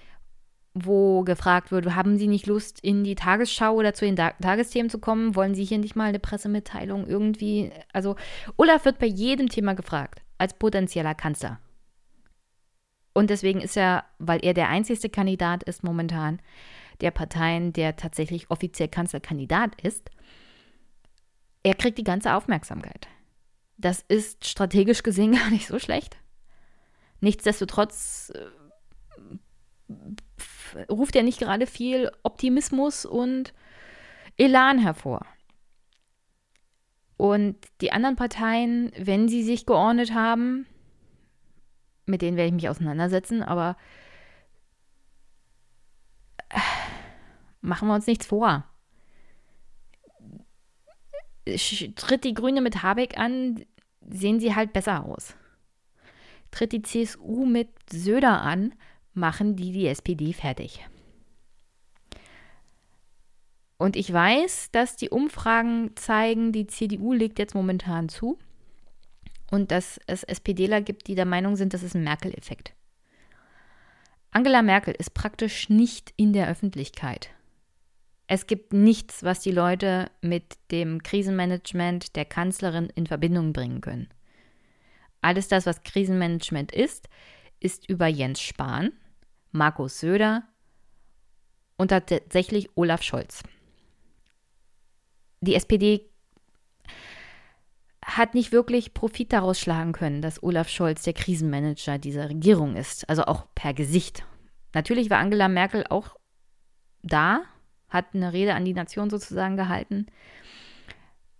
wo gefragt wird, haben Sie nicht Lust, in die Tagesschau oder zu den da Tagesthemen zu kommen? Wollen Sie hier nicht mal eine Pressemitteilung irgendwie? Also Olaf wird bei jedem Thema gefragt, als potenzieller Kanzler. Und deswegen ist er, weil er der einzigste Kandidat ist momentan, der Parteien, der tatsächlich offiziell Kanzlerkandidat ist, er kriegt die ganze Aufmerksamkeit. Das ist strategisch gesehen gar nicht so schlecht. Nichtsdestotrotz äh, ruft er nicht gerade viel Optimismus und Elan hervor. Und die anderen Parteien, wenn sie sich geordnet haben, mit denen werde ich mich auseinandersetzen, aber Machen wir uns nichts vor. Tritt die Grüne mit Habeck an, sehen sie halt besser aus. Tritt die CSU mit Söder an, machen die die SPD fertig. Und ich weiß, dass die Umfragen zeigen, die CDU legt jetzt momentan zu und dass es SPDler gibt, die der Meinung sind, das ist ein Merkel-Effekt. Angela Merkel ist praktisch nicht in der Öffentlichkeit. Es gibt nichts, was die Leute mit dem Krisenmanagement der Kanzlerin in Verbindung bringen können. Alles das, was Krisenmanagement ist, ist über Jens Spahn, Markus Söder und tatsächlich Olaf Scholz. Die SPD hat nicht wirklich Profit daraus schlagen können, dass Olaf Scholz der Krisenmanager dieser Regierung ist, also auch per Gesicht. Natürlich war Angela Merkel auch da, hat eine Rede an die Nation sozusagen gehalten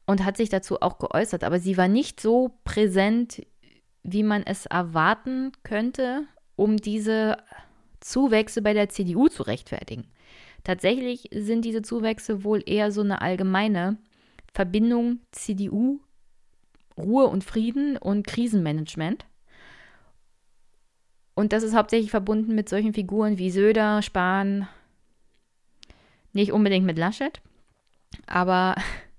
und hat sich dazu auch geäußert, aber sie war nicht so präsent, wie man es erwarten könnte, um diese Zuwächse bei der CDU zu rechtfertigen. Tatsächlich sind diese Zuwächse wohl eher so eine allgemeine Verbindung CDU, Ruhe und Frieden und Krisenmanagement. Und das ist hauptsächlich verbunden mit solchen Figuren wie Söder, Spahn, nicht unbedingt mit Laschet, aber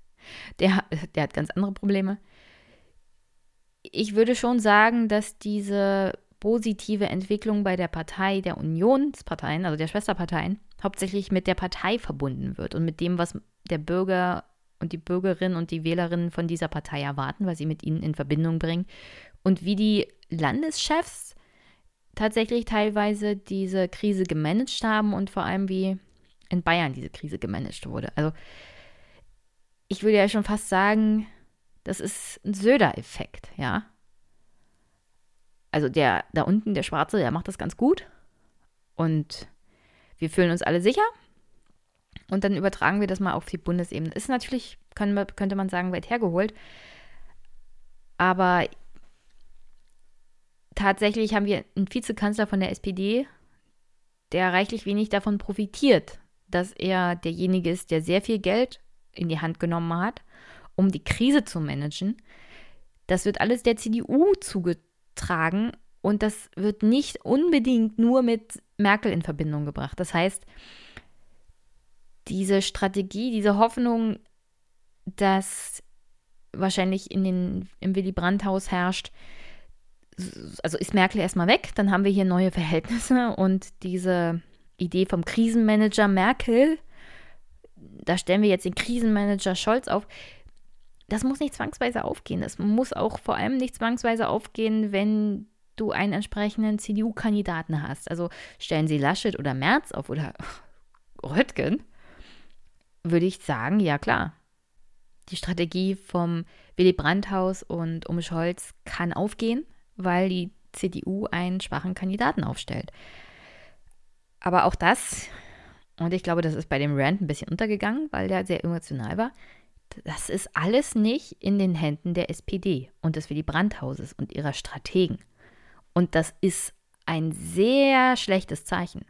der, der hat ganz andere Probleme. Ich würde schon sagen, dass diese positive Entwicklung bei der Partei der Unionsparteien, also der Schwesterparteien, hauptsächlich mit der Partei verbunden wird und mit dem, was der Bürger und die Bürgerinnen und die Wählerinnen von dieser Partei erwarten, was sie mit ihnen in Verbindung bringen und wie die Landeschefs tatsächlich teilweise diese Krise gemanagt haben und vor allem wie in Bayern diese Krise gemanagt wurde. Also ich würde ja schon fast sagen, das ist ein Söder-Effekt, ja also der da unten, der Schwarze, der macht das ganz gut. Und wir fühlen uns alle sicher. Und dann übertragen wir das mal auf die Bundesebene. Ist natürlich, können, könnte man sagen, weit hergeholt. Aber tatsächlich haben wir einen Vizekanzler von der SPD, der reichlich wenig davon profitiert, dass er derjenige ist, der sehr viel Geld in die Hand genommen hat, um die Krise zu managen. Das wird alles der CDU zugetragen tragen und das wird nicht unbedingt nur mit Merkel in Verbindung gebracht. Das heißt, diese Strategie, diese Hoffnung, dass wahrscheinlich in den, im Willy Brandt-Haus herrscht, also ist Merkel erstmal weg, dann haben wir hier neue Verhältnisse und diese Idee vom Krisenmanager Merkel, da stellen wir jetzt den Krisenmanager Scholz auf, das muss nicht zwangsweise aufgehen. Das muss auch vor allem nicht zwangsweise aufgehen, wenn du einen entsprechenden CDU-Kandidaten hast. Also stellen sie Laschet oder Merz auf oder Röttgen, würde ich sagen, ja klar. Die Strategie vom Willy Brandt-Haus und um Scholz kann aufgehen, weil die CDU einen schwachen Kandidaten aufstellt. Aber auch das, und ich glaube, das ist bei dem Rand ein bisschen untergegangen, weil der sehr emotional war, das ist alles nicht in den Händen der SPD und des Willy Brandt-Hauses und ihrer Strategen. Und das ist ein sehr schlechtes Zeichen.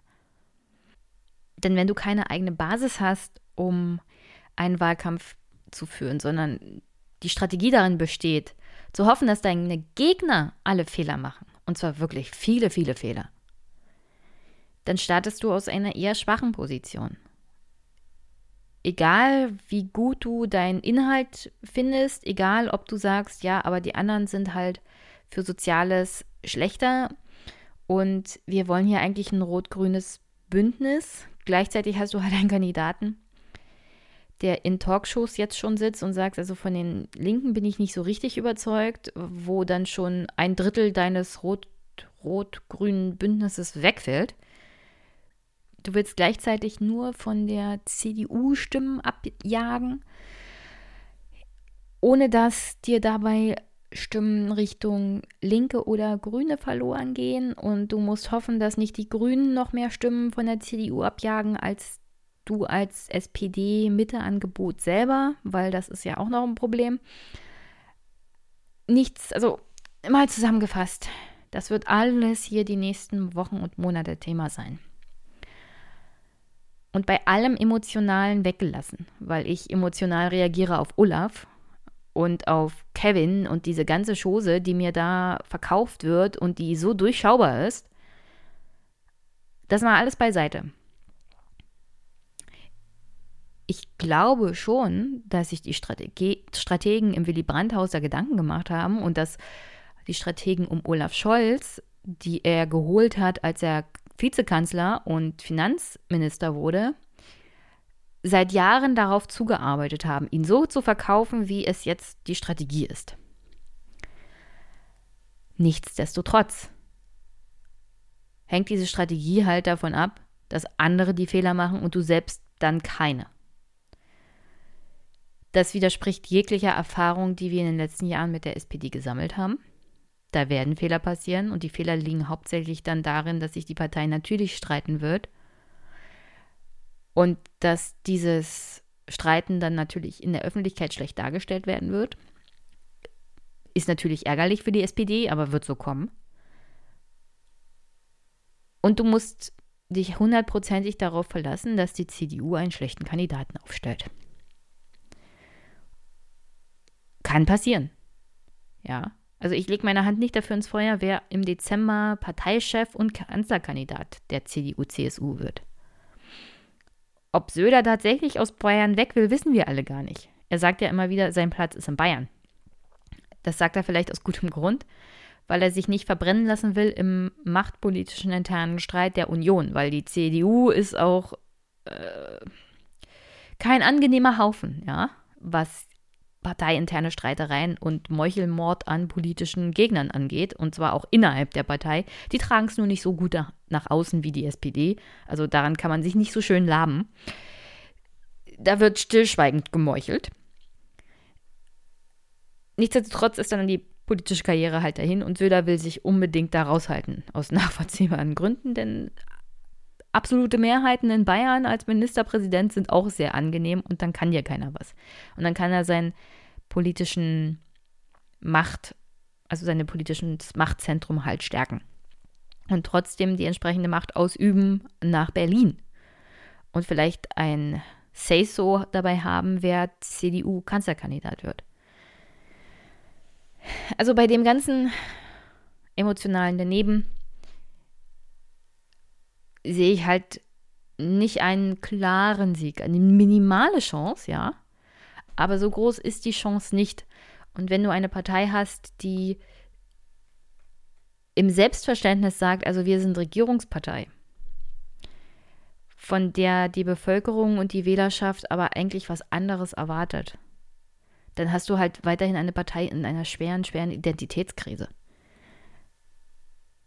Denn wenn du keine eigene Basis hast, um einen Wahlkampf zu führen, sondern die Strategie darin besteht, zu hoffen, dass deine Gegner alle Fehler machen, und zwar wirklich viele, viele Fehler, dann startest du aus einer eher schwachen Position egal wie gut du deinen Inhalt findest, egal ob du sagst, ja, aber die anderen sind halt für Soziales schlechter und wir wollen hier eigentlich ein rot-grünes Bündnis. Gleichzeitig hast du halt einen Kandidaten, der in Talkshows jetzt schon sitzt und sagt, also von den Linken bin ich nicht so richtig überzeugt, wo dann schon ein Drittel deines rot-grünen Bündnisses wegfällt. Du willst gleichzeitig nur von der CDU Stimmen abjagen, ohne dass dir dabei Stimmen Richtung Linke oder Grüne verloren gehen und du musst hoffen, dass nicht die Grünen noch mehr Stimmen von der CDU abjagen als du als SPD-Mitte-Angebot selber, weil das ist ja auch noch ein Problem. Nichts, also mal zusammengefasst, das wird alles hier die nächsten Wochen und Monate Thema sein und bei allem Emotionalen weggelassen, weil ich emotional reagiere auf Olaf und auf Kevin und diese ganze Chose, die mir da verkauft wird und die so durchschaubar ist, das mal alles beiseite. Ich glaube schon, dass sich die Strategie, Strategen im Willy Brandt-Haus da Gedanken gemacht haben und dass die Strategen um Olaf Scholz, die er geholt hat, als er Vizekanzler und Finanzminister wurde, seit Jahren darauf zugearbeitet haben, ihn so zu verkaufen, wie es jetzt die Strategie ist. Nichtsdestotrotz hängt diese Strategie halt davon ab, dass andere die Fehler machen und du selbst dann keine. Das widerspricht jeglicher Erfahrung, die wir in den letzten Jahren mit der SPD gesammelt haben. Da werden Fehler passieren und die Fehler liegen hauptsächlich dann darin, dass sich die Partei natürlich streiten wird und dass dieses Streiten dann natürlich in der Öffentlichkeit schlecht dargestellt werden wird. Ist natürlich ärgerlich für die SPD, aber wird so kommen. Und du musst dich hundertprozentig darauf verlassen, dass die CDU einen schlechten Kandidaten aufstellt. Kann passieren. Ja. Also ich lege meine Hand nicht dafür ins Feuer, wer im Dezember Parteichef und Kanzlerkandidat der CDU-CSU wird. Ob Söder tatsächlich aus Bayern weg will, wissen wir alle gar nicht. Er sagt ja immer wieder, sein Platz ist in Bayern. Das sagt er vielleicht aus gutem Grund, weil er sich nicht verbrennen lassen will im machtpolitischen internen Streit der Union, weil die CDU ist auch äh, kein angenehmer Haufen, ja, was parteiinterne Streitereien und Meuchelmord an politischen Gegnern angeht, und zwar auch innerhalb der Partei. Die tragen es nur nicht so gut nach außen wie die SPD. Also daran kann man sich nicht so schön laben. Da wird stillschweigend gemeuchelt. Nichtsdestotrotz ist dann die politische Karriere halt dahin und Söder will sich unbedingt da raushalten, aus nachvollziehbaren Gründen, denn absolute Mehrheiten in Bayern als Ministerpräsident sind auch sehr angenehm und dann kann dir keiner was. Und dann kann er seinen politischen Macht, also sein politisches Machtzentrum halt stärken. Und trotzdem die entsprechende Macht ausüben nach Berlin. Und vielleicht ein Say-So dabei haben, wer CDU-Kanzlerkandidat wird. Also bei dem ganzen emotionalen daneben sehe ich halt nicht einen klaren Sieg, eine minimale Chance, ja. Aber so groß ist die Chance nicht. Und wenn du eine Partei hast, die im Selbstverständnis sagt, also wir sind Regierungspartei, von der die Bevölkerung und die Wählerschaft aber eigentlich was anderes erwartet, dann hast du halt weiterhin eine Partei in einer schweren, schweren Identitätskrise.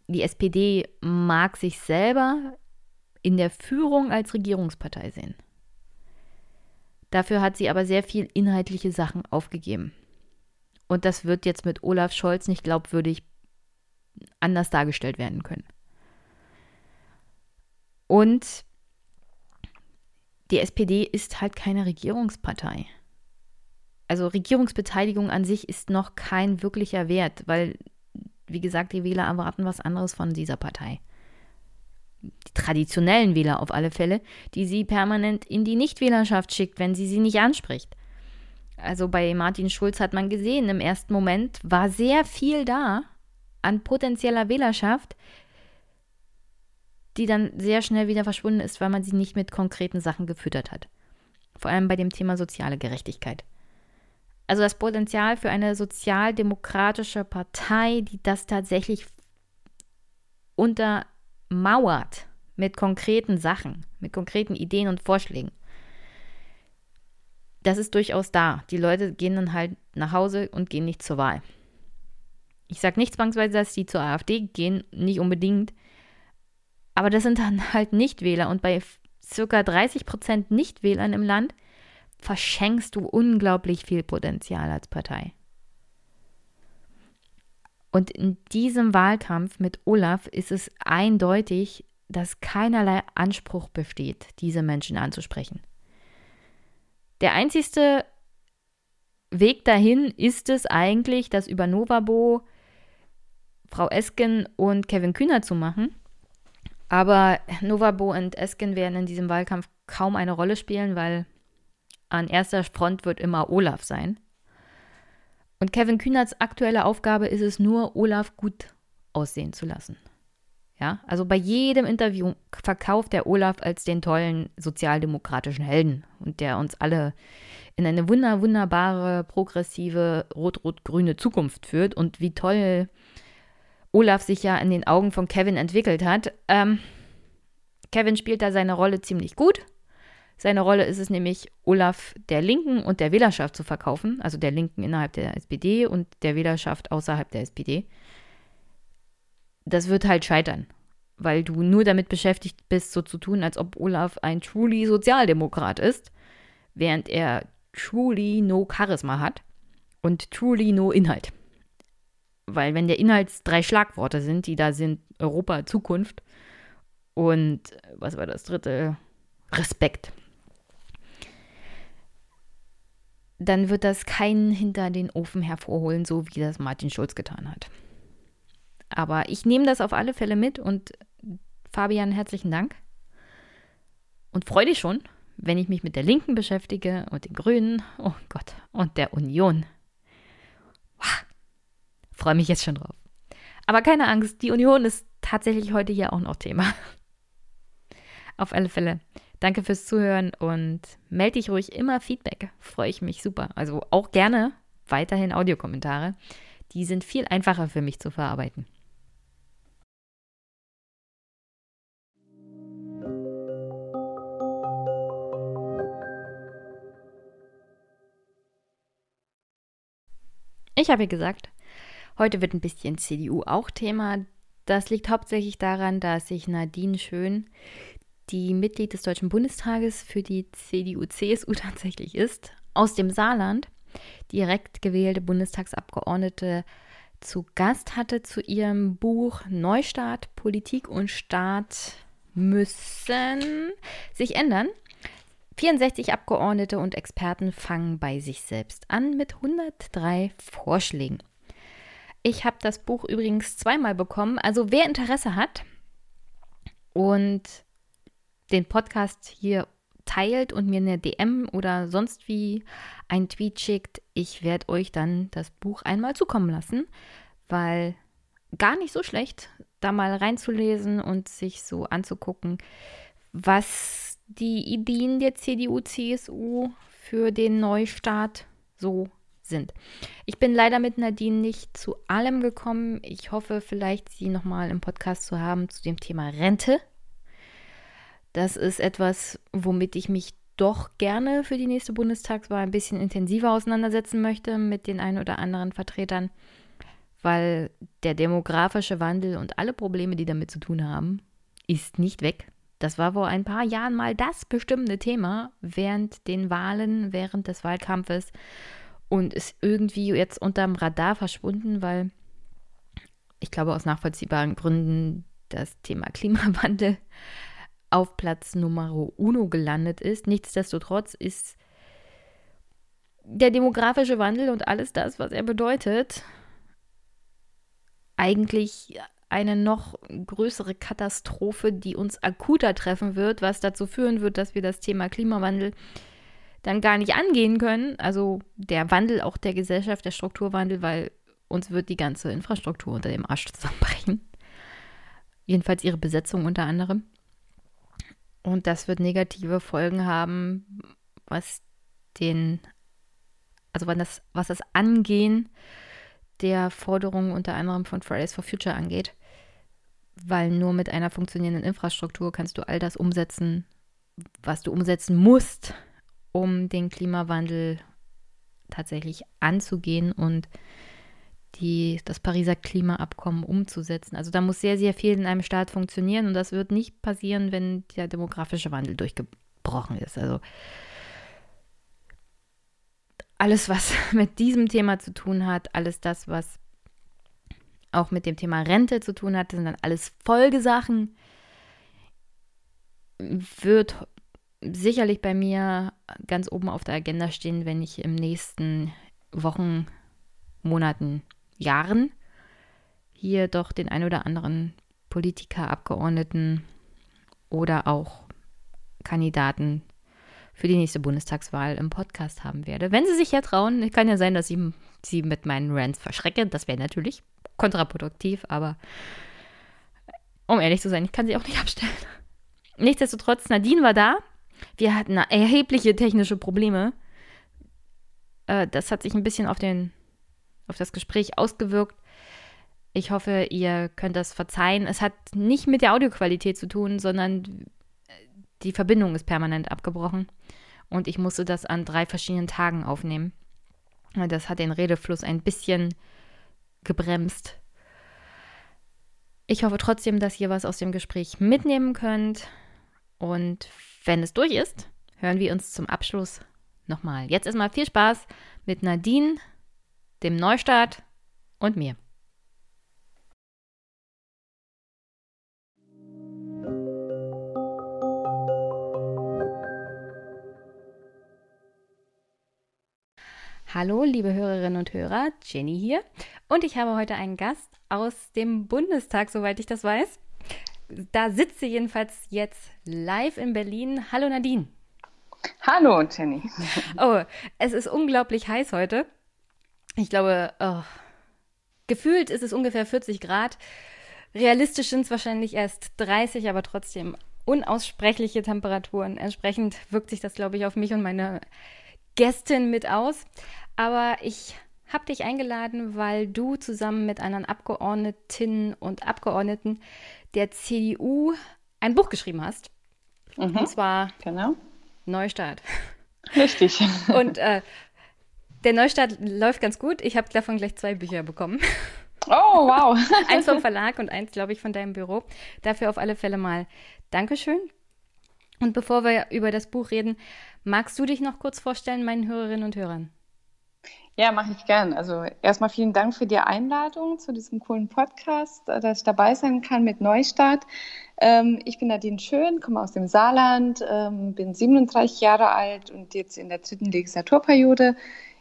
Die SPD mag sich selber in der Führung als Regierungspartei sehen. Dafür hat sie aber sehr viel inhaltliche Sachen aufgegeben. Und das wird jetzt mit Olaf Scholz nicht glaubwürdig anders dargestellt werden können. Und die SPD ist halt keine Regierungspartei. Also Regierungsbeteiligung an sich ist noch kein wirklicher Wert, weil, wie gesagt, die Wähler erwarten was anderes von dieser Partei die traditionellen Wähler auf alle Fälle, die sie permanent in die Nichtwählerschaft schickt, wenn sie sie nicht anspricht. Also bei Martin Schulz hat man gesehen, im ersten Moment war sehr viel da an potenzieller Wählerschaft, die dann sehr schnell wieder verschwunden ist, weil man sie nicht mit konkreten Sachen gefüttert hat. Vor allem bei dem Thema soziale Gerechtigkeit. Also das Potenzial für eine sozialdemokratische Partei, die das tatsächlich unter mauert mit konkreten Sachen, mit konkreten Ideen und Vorschlägen. Das ist durchaus da. Die Leute gehen dann halt nach Hause und gehen nicht zur Wahl. Ich sage nicht zwangsweise, dass die zur AfD gehen, nicht unbedingt. Aber das sind dann halt Nichtwähler. Und bei circa 30 Prozent Nichtwählern im Land verschenkst du unglaublich viel Potenzial als Partei. Und in diesem Wahlkampf mit Olaf ist es eindeutig, dass keinerlei Anspruch besteht, diese Menschen anzusprechen. Der einzigste Weg dahin ist es eigentlich, das über Novabo, Frau Esken und Kevin Kühner zu machen. Aber Novabo und Esken werden in diesem Wahlkampf kaum eine Rolle spielen, weil an erster Front wird immer Olaf sein. Und Kevin Kühnerts aktuelle Aufgabe ist es nur, Olaf gut aussehen zu lassen. Ja, also bei jedem Interview verkauft der Olaf als den tollen sozialdemokratischen Helden und der uns alle in eine wunder, wunderbare, progressive, rot-rot-grüne Zukunft führt und wie toll Olaf sich ja in den Augen von Kevin entwickelt hat. Ähm, Kevin spielt da seine Rolle ziemlich gut. Seine Rolle ist es nämlich, Olaf der Linken und der Wählerschaft zu verkaufen, also der Linken innerhalb der SPD und der Wählerschaft außerhalb der SPD. Das wird halt scheitern, weil du nur damit beschäftigt bist, so zu tun, als ob Olaf ein truly Sozialdemokrat ist, während er truly no Charisma hat und truly no Inhalt. Weil wenn der Inhalt drei Schlagworte sind, die da sind, Europa, Zukunft und was war das dritte? Respekt. Dann wird das keinen hinter den Ofen hervorholen, so wie das Martin Schulz getan hat. Aber ich nehme das auf alle Fälle mit und Fabian, herzlichen Dank. Und freue dich schon, wenn ich mich mit der Linken beschäftige und den Grünen, oh Gott, und der Union. Freue mich jetzt schon drauf. Aber keine Angst, die Union ist tatsächlich heute hier auch noch Thema. Auf alle Fälle. Danke fürs Zuhören und melde dich ruhig immer Feedback. Freue ich mich super. Also auch gerne weiterhin Audiokommentare. Die sind viel einfacher für mich zu verarbeiten. Ich habe gesagt, heute wird ein bisschen CDU auch Thema. Das liegt hauptsächlich daran, dass sich Nadine Schön, die Mitglied des Deutschen Bundestages für die CDU-CSU tatsächlich ist, aus dem Saarland, direkt gewählte Bundestagsabgeordnete zu Gast hatte zu ihrem Buch Neustart, Politik und Staat müssen sich ändern. 64 Abgeordnete und Experten fangen bei sich selbst an mit 103 Vorschlägen. Ich habe das Buch übrigens zweimal bekommen. Also wer Interesse hat und den Podcast hier teilt und mir eine DM oder sonst wie ein Tweet schickt, ich werde euch dann das Buch einmal zukommen lassen, weil gar nicht so schlecht, da mal reinzulesen und sich so anzugucken, was die Ideen der CDU, CSU für den Neustart so sind. Ich bin leider mit Nadine nicht zu allem gekommen. Ich hoffe, vielleicht sie nochmal im Podcast zu haben zu dem Thema Rente. Das ist etwas, womit ich mich doch gerne für die nächste Bundestagswahl ein bisschen intensiver auseinandersetzen möchte mit den ein oder anderen Vertretern, weil der demografische Wandel und alle Probleme, die damit zu tun haben, ist nicht weg. Das war vor ein paar Jahren mal das bestimmende Thema während den Wahlen, während des Wahlkampfes und ist irgendwie jetzt unterm Radar verschwunden, weil ich glaube aus nachvollziehbaren Gründen das Thema Klimawandel auf Platz Nummer uno gelandet ist. Nichtsdestotrotz ist der demografische Wandel und alles das, was er bedeutet, eigentlich eine noch größere Katastrophe, die uns akuter treffen wird, was dazu führen wird, dass wir das Thema Klimawandel dann gar nicht angehen können. Also der Wandel auch der Gesellschaft, der Strukturwandel, weil uns wird die ganze Infrastruktur unter dem Arsch zusammenbrechen. Jedenfalls ihre Besetzung unter anderem. Und das wird negative Folgen haben, was den, also was das, was das Angehen der Forderungen unter anderem von Fridays for Future angeht. Weil nur mit einer funktionierenden Infrastruktur kannst du all das umsetzen, was du umsetzen musst, um den Klimawandel tatsächlich anzugehen und die, das Pariser Klimaabkommen umzusetzen. Also da muss sehr, sehr viel in einem Staat funktionieren und das wird nicht passieren, wenn der demografische Wandel durchgebrochen ist. Also alles, was mit diesem Thema zu tun hat, alles das, was auch mit dem Thema Rente zu tun hat, sind dann alles Folgesachen, wird sicherlich bei mir ganz oben auf der Agenda stehen, wenn ich im nächsten Wochen, Monaten, Jahren hier doch den ein oder anderen Politiker, Abgeordneten oder auch Kandidaten für die nächste Bundestagswahl im Podcast haben werde. Wenn sie sich ja trauen, kann ja sein, dass ich sie mit meinen Rants verschrecke. Das wäre natürlich kontraproduktiv, aber um ehrlich zu sein, ich kann sie auch nicht abstellen. Nichtsdestotrotz, Nadine war da. Wir hatten erhebliche technische Probleme. Äh, das hat sich ein bisschen auf, den, auf das Gespräch ausgewirkt. Ich hoffe, ihr könnt das verzeihen. Es hat nicht mit der Audioqualität zu tun, sondern die Verbindung ist permanent abgebrochen. Und ich musste das an drei verschiedenen Tagen aufnehmen. Das hat den Redefluss ein bisschen gebremst. Ich hoffe trotzdem, dass ihr was aus dem Gespräch mitnehmen könnt. Und wenn es durch ist, hören wir uns zum Abschluss nochmal. Jetzt erstmal viel Spaß mit Nadine, dem Neustart und mir. Hallo, liebe Hörerinnen und Hörer, Jenny hier. Und ich habe heute einen Gast aus dem Bundestag, soweit ich das weiß. Da sitzt sie jedenfalls jetzt live in Berlin. Hallo Nadine.
Hallo Jenny.
Oh, es ist unglaublich heiß heute. Ich glaube, oh, gefühlt ist es ungefähr 40 Grad. Realistisch sind es wahrscheinlich erst 30, aber trotzdem unaussprechliche Temperaturen. Entsprechend wirkt sich das, glaube ich, auf mich und meine Gästin mit aus. Aber ich habe dich eingeladen, weil du zusammen mit anderen Abgeordnetinnen und Abgeordneten der CDU ein Buch geschrieben hast. Mhm, und zwar genau. Neustart.
Richtig.
Und äh, der Neustart läuft ganz gut. Ich habe davon gleich zwei Bücher bekommen.
Oh, wow.
eins vom Verlag und eins, glaube ich, von deinem Büro. Dafür auf alle Fälle mal Dankeschön. Und bevor wir über das Buch reden, magst du dich noch kurz vorstellen, meinen Hörerinnen und Hörern?
Ja, mache ich gern. Also erstmal vielen Dank für die Einladung zu diesem coolen Podcast, äh, dass ich dabei sein kann mit Neustart. Ähm, ich bin Nadine Schön, komme aus dem Saarland, ähm, bin 37 Jahre alt und jetzt in der dritten Legislaturperiode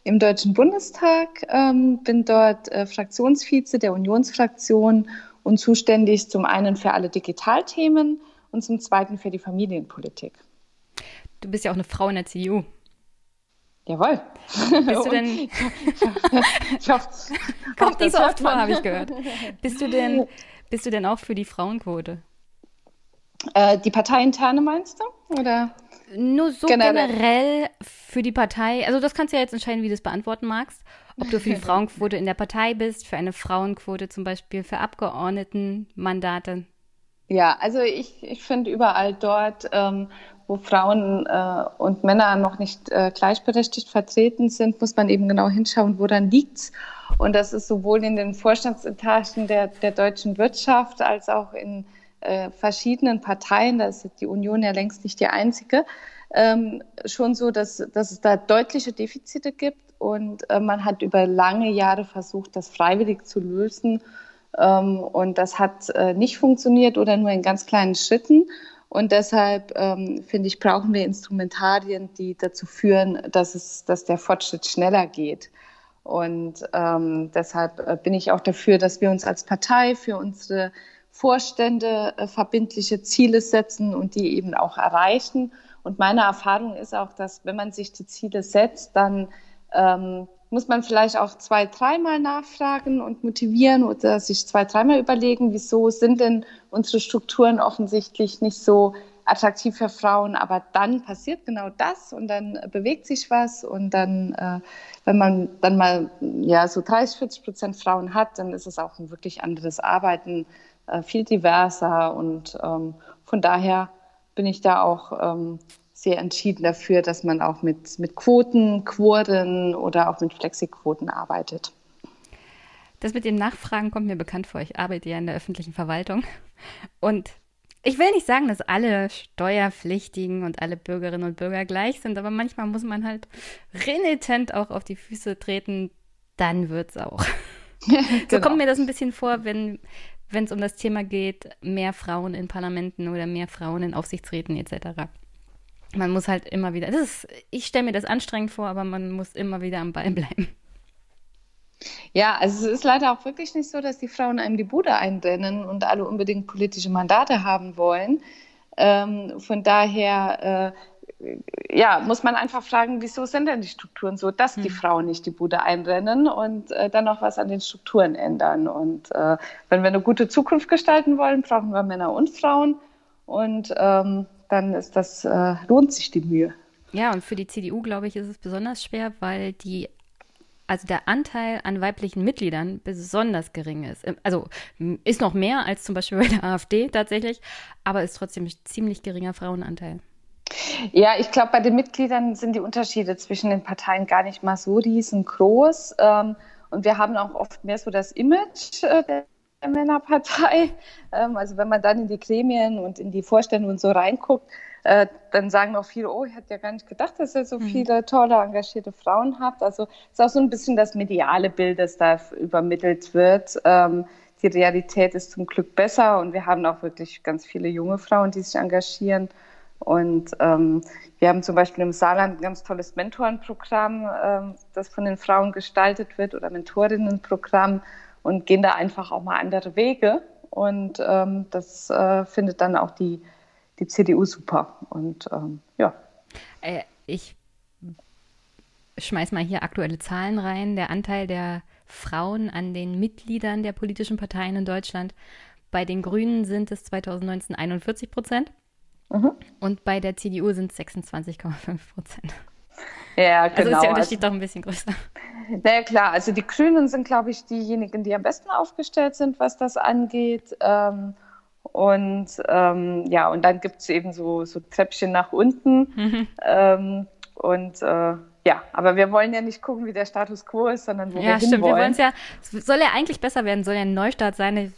im Deutschen Bundestag, ähm, bin dort äh, Fraktionsvize der Unionsfraktion und zuständig zum einen für alle Digitalthemen und zum zweiten für die Familienpolitik.
Du bist ja auch eine Frau in der CDU.
Jawohl.
Bist du denn. ich hoffe, Kommt nicht so oft vor, habe ich gehört. Bist du, denn, bist du denn auch für die Frauenquote?
Äh, die Parteiinterne meinst du? Oder?
Nur so generell. generell für die Partei. Also, das kannst du ja jetzt entscheiden, wie du es beantworten magst. Ob du für die Frauenquote in der Partei bist, für eine Frauenquote zum Beispiel für Abgeordnetenmandate.
Ja, also ich, ich finde überall dort, ähm, wo Frauen äh, und Männer noch nicht äh, gleichberechtigt vertreten sind, muss man eben genau hinschauen, woran liegt's. Und das ist sowohl in den Vorstandsetagen der, der deutschen Wirtschaft als auch in äh, verschiedenen Parteien, da ist die Union ja längst nicht die einzige, ähm, schon so, dass, dass es da deutliche Defizite gibt. Und äh, man hat über lange Jahre versucht, das freiwillig zu lösen. Ähm, und das hat äh, nicht funktioniert oder nur in ganz kleinen Schritten. Und deshalb ähm, finde ich, brauchen wir Instrumentarien, die dazu führen, dass es, dass der Fortschritt schneller geht. Und ähm, deshalb äh, bin ich auch dafür, dass wir uns als Partei für unsere Vorstände äh, verbindliche Ziele setzen und die eben auch erreichen. Und meine Erfahrung ist auch, dass wenn man sich die Ziele setzt, dann ähm, muss man vielleicht auch zwei, dreimal nachfragen und motivieren oder sich zwei, dreimal überlegen, wieso sind denn unsere Strukturen offensichtlich nicht so attraktiv für Frauen, aber dann passiert genau das und dann bewegt sich was und dann, äh, wenn man dann mal ja so 30, 40 Prozent Frauen hat, dann ist es auch ein wirklich anderes Arbeiten, äh, viel diverser und ähm, von daher bin ich da auch ähm, sehr entschieden dafür, dass man auch mit, mit Quoten, Quoren oder auch mit Flexiquoten arbeitet.
Das mit dem Nachfragen kommt mir bekannt vor. Ich arbeite ja in der öffentlichen Verwaltung. Und ich will nicht sagen, dass alle Steuerpflichtigen und alle Bürgerinnen und Bürger gleich sind, aber manchmal muss man halt renitent auch auf die Füße treten. Dann wird's auch. genau. So kommt mir das ein bisschen vor, wenn wenn es um das Thema geht, mehr Frauen in Parlamenten oder mehr Frauen in Aufsichtsräten etc man muss halt immer wieder, ist, ich stelle mir das anstrengend vor, aber man muss immer wieder am Ball bleiben.
Ja, also es ist leider auch wirklich nicht so, dass die Frauen einem die Bude einrennen und alle unbedingt politische Mandate haben wollen. Ähm, von daher ja, muss man einfach fragen, wieso sind denn die Strukturen so, dass die hm. Frauen nicht die Bude einrennen und äh, dann noch was an den Strukturen ändern. Und äh, wenn wir eine gute Zukunft gestalten wollen, brauchen wir Männer und Frauen. Und ähm, dann ist das, äh, lohnt sich die Mühe.
Ja, und für die CDU, glaube ich, ist es besonders schwer, weil die also der Anteil an weiblichen Mitgliedern besonders gering ist. Also ist noch mehr als zum Beispiel bei der AfD tatsächlich, aber ist trotzdem ein ziemlich geringer Frauenanteil.
Ja, ich glaube, bei den Mitgliedern sind die Unterschiede zwischen den Parteien gar nicht mal so riesengroß. Ähm, und wir haben auch oft mehr so das Image äh, der Männerpartei. Ähm, also wenn man dann in die Gremien und in die Vorstände und so reinguckt, äh, dann sagen auch viele, oh, ich hätte ja gar nicht gedacht, dass ihr so mhm. viele tolle, engagierte Frauen habt. Also es ist auch so ein bisschen das mediale Bild, das da übermittelt wird. Ähm, die Realität ist zum Glück besser und wir haben auch wirklich ganz viele junge Frauen, die sich engagieren. Und ähm, wir haben zum Beispiel im Saarland ein ganz tolles Mentorenprogramm, ähm, das von den Frauen gestaltet wird oder Mentorinnenprogramm und gehen da einfach auch mal andere Wege. Und ähm, das äh, findet dann auch die, die CDU super. Und ähm, ja.
Äh, ich schmeiß mal hier aktuelle Zahlen rein. Der Anteil der Frauen an den Mitgliedern der politischen Parteien in Deutschland. Bei den Grünen sind es 2019 41 Prozent. Mhm. Und bei der CDU sind es 26,5 Prozent.
Ja, genau. Also ist der
genau. Unterschied also, doch ein bisschen größer.
Naja, klar. Also die Grünen sind, glaube ich, diejenigen, die am besten aufgestellt sind, was das angeht. Ähm, und ähm, ja, und dann gibt es eben so, so Treppchen nach unten. Mhm. Ähm, und äh, ja, aber wir wollen ja nicht gucken, wie der Status quo ist, sondern wo ja, wir stimmt. hinwollen. Wir wollen es
ja, soll ja eigentlich besser werden, soll ja ein Neustart sein.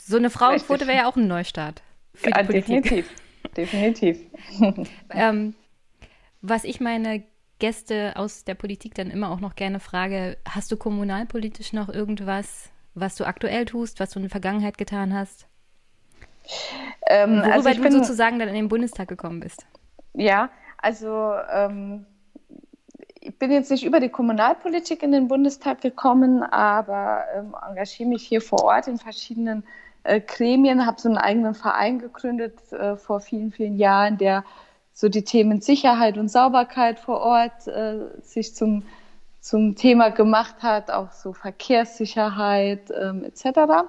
So eine Frauenquote wäre ja auch ein Neustart. Für ja, die Politik.
Definitiv definitiv.
ähm, was ich meine Gäste aus der Politik dann immer auch noch gerne frage, hast du kommunalpolitisch noch irgendwas, was du aktuell tust, was du in der Vergangenheit getan hast? Ähm, Worüber also du bin, sozusagen dann in den Bundestag gekommen bist.
Ja, also ähm, ich bin jetzt nicht über die Kommunalpolitik in den Bundestag gekommen, aber ähm, engagiere mich hier vor Ort in verschiedenen äh, Gremien, habe so einen eigenen Verein gegründet äh, vor vielen, vielen Jahren, der so die Themen Sicherheit und Sauberkeit vor Ort äh, sich zum, zum Thema gemacht hat, auch so Verkehrssicherheit ähm, etc.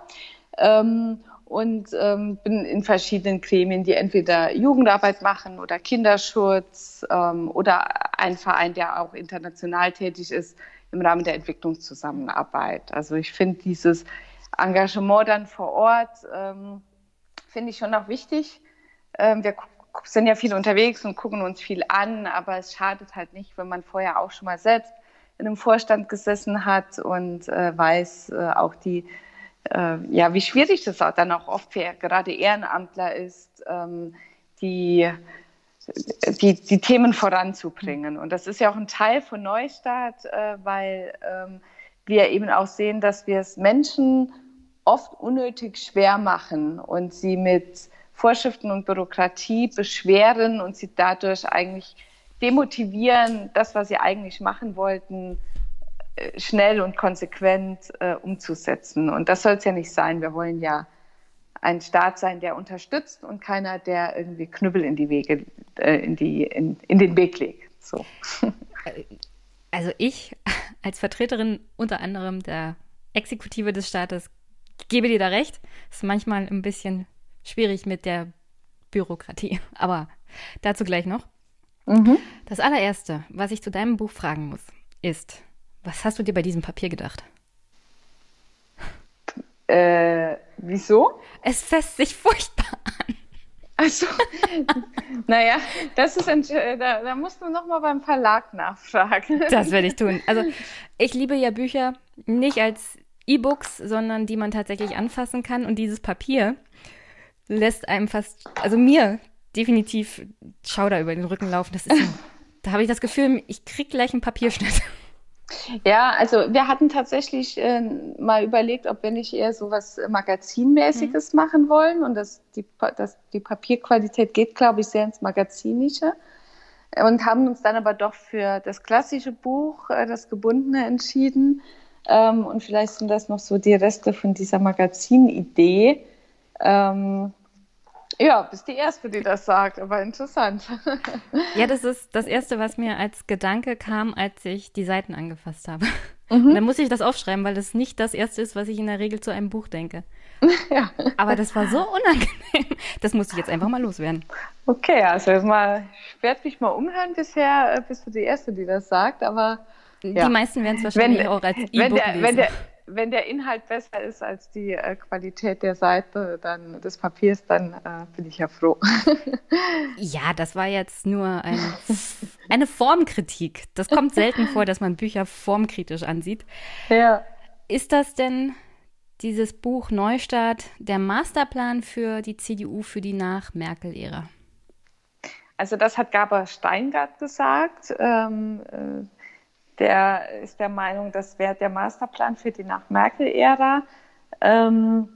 Ähm, und ähm, bin in verschiedenen Gremien, die entweder Jugendarbeit machen oder Kinderschutz ähm, oder ein Verein, der auch international tätig ist im Rahmen der Entwicklungszusammenarbeit. Also ich finde dieses Engagement dann vor Ort ähm, finde ich schon auch wichtig. Ähm, wir sind ja viel unterwegs und gucken uns viel an, aber es schadet halt nicht, wenn man vorher auch schon mal selbst in einem Vorstand gesessen hat und äh, weiß äh, auch die, äh, ja, wie schwierig das auch dann auch oft für gerade Ehrenamtler ist, ähm, die, die, die Themen voranzubringen. Und das ist ja auch ein Teil von Neustart, äh, weil ähm, wir eben auch sehen, dass wir es Menschen oft unnötig schwer machen und sie mit Vorschriften und Bürokratie beschweren und sie dadurch eigentlich demotivieren, das, was sie eigentlich machen wollten, äh, schnell und konsequent äh, umzusetzen. Und das soll es ja nicht sein. Wir wollen ja ein Staat sein, der unterstützt und keiner, der irgendwie Knüppel in die Wege, äh, in, die, in, in den Weg legt. So.
Also ich als Vertreterin unter anderem der Exekutive des Staates gebe dir da recht. Ist manchmal ein bisschen schwierig mit der Bürokratie, aber dazu gleich noch. Mhm. Das allererste, was ich zu deinem Buch fragen muss, ist, was hast du dir bei diesem Papier gedacht?
Äh, wieso?
Es fässt sich furchtbar an.
Also, naja, das ist ein, da, da musst du nochmal beim Verlag nachfragen.
Das werde ich tun. Also, ich liebe ja Bücher nicht als E-Books, sondern die man tatsächlich anfassen kann. Und dieses Papier lässt einem fast, also mir definitiv Schauder über den Rücken laufen. Das ist, da habe ich das Gefühl, ich kriege gleich einen Papierschnitt.
Ja, also wir hatten tatsächlich äh, mal überlegt, ob wir nicht eher so was Magazinmäßiges mhm. machen wollen. Und das, die, das, die Papierqualität geht, glaube ich, sehr ins Magazinische. Und haben uns dann aber doch für das klassische Buch, äh, das Gebundene, entschieden. Ähm, und vielleicht sind das noch so die Reste von dieser Magazinidee. Ähm, Ja, bist die Erste, die das sagt, aber interessant.
ja, das ist das Erste, was mir als Gedanke kam, als ich die Seiten angefasst habe. Mhm. Dann muss ich das aufschreiben, weil das nicht das Erste ist, was ich in der Regel zu einem Buch denke. Ja. Aber das war so unangenehm. Das musste ich jetzt einfach mal loswerden.
Okay, also mal, ich werde mich mal umhören. Bisher äh, bist du die Erste, die das sagt, aber.
Ja. Die meisten werden es wahrscheinlich wenn, auch als E-Book lesen.
Wenn der, wenn der Inhalt besser ist als die äh, Qualität der Seite, dann des Papiers, dann äh, bin ich ja froh.
ja, das war jetzt nur ein, eine Formkritik. Das kommt selten vor, dass man Bücher formkritisch ansieht.
Ja.
Ist das denn dieses Buch Neustart der Masterplan für die CDU für die Nach-Merkel-Ära?
Also das hat Gaber Steingart gesagt. Ähm, äh, der ist der Meinung, das wäre der Masterplan für die Nach-Merkel-Ära. Ähm,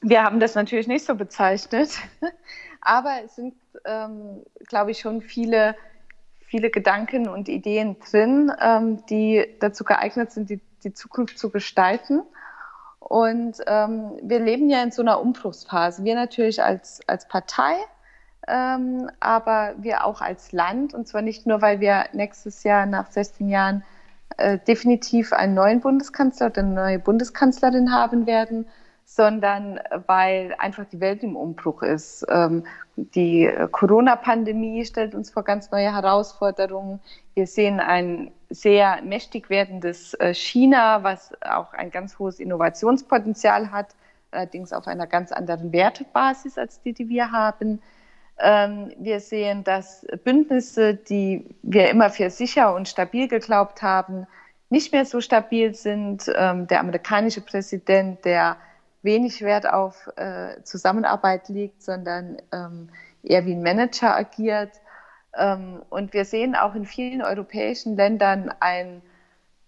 wir haben das natürlich nicht so bezeichnet, aber es sind, ähm, glaube ich, schon viele, viele Gedanken und Ideen drin, ähm, die dazu geeignet sind, die, die Zukunft zu gestalten. Und ähm, wir leben ja in so einer Umbruchsphase. Wir natürlich als, als Partei, ähm, aber wir auch als Land. Und zwar nicht nur, weil wir nächstes Jahr nach 16 Jahren äh, definitiv einen neuen Bundeskanzler oder eine neue Bundeskanzlerin haben werden, sondern weil einfach die Welt im Umbruch ist. Ähm, die Corona-Pandemie stellt uns vor ganz neue Herausforderungen. Wir sehen ein sehr mächtig werdendes äh, China, was auch ein ganz hohes Innovationspotenzial hat, allerdings auf einer ganz anderen Wertebasis als die, die wir haben. Ähm, wir sehen, dass Bündnisse, die wir immer für sicher und stabil geglaubt haben, nicht mehr so stabil sind. Ähm, der amerikanische Präsident, der wenig Wert auf äh, Zusammenarbeit legt, sondern ähm, eher wie ein Manager agiert. und wir sehen auch in vielen europäischen Ländern ein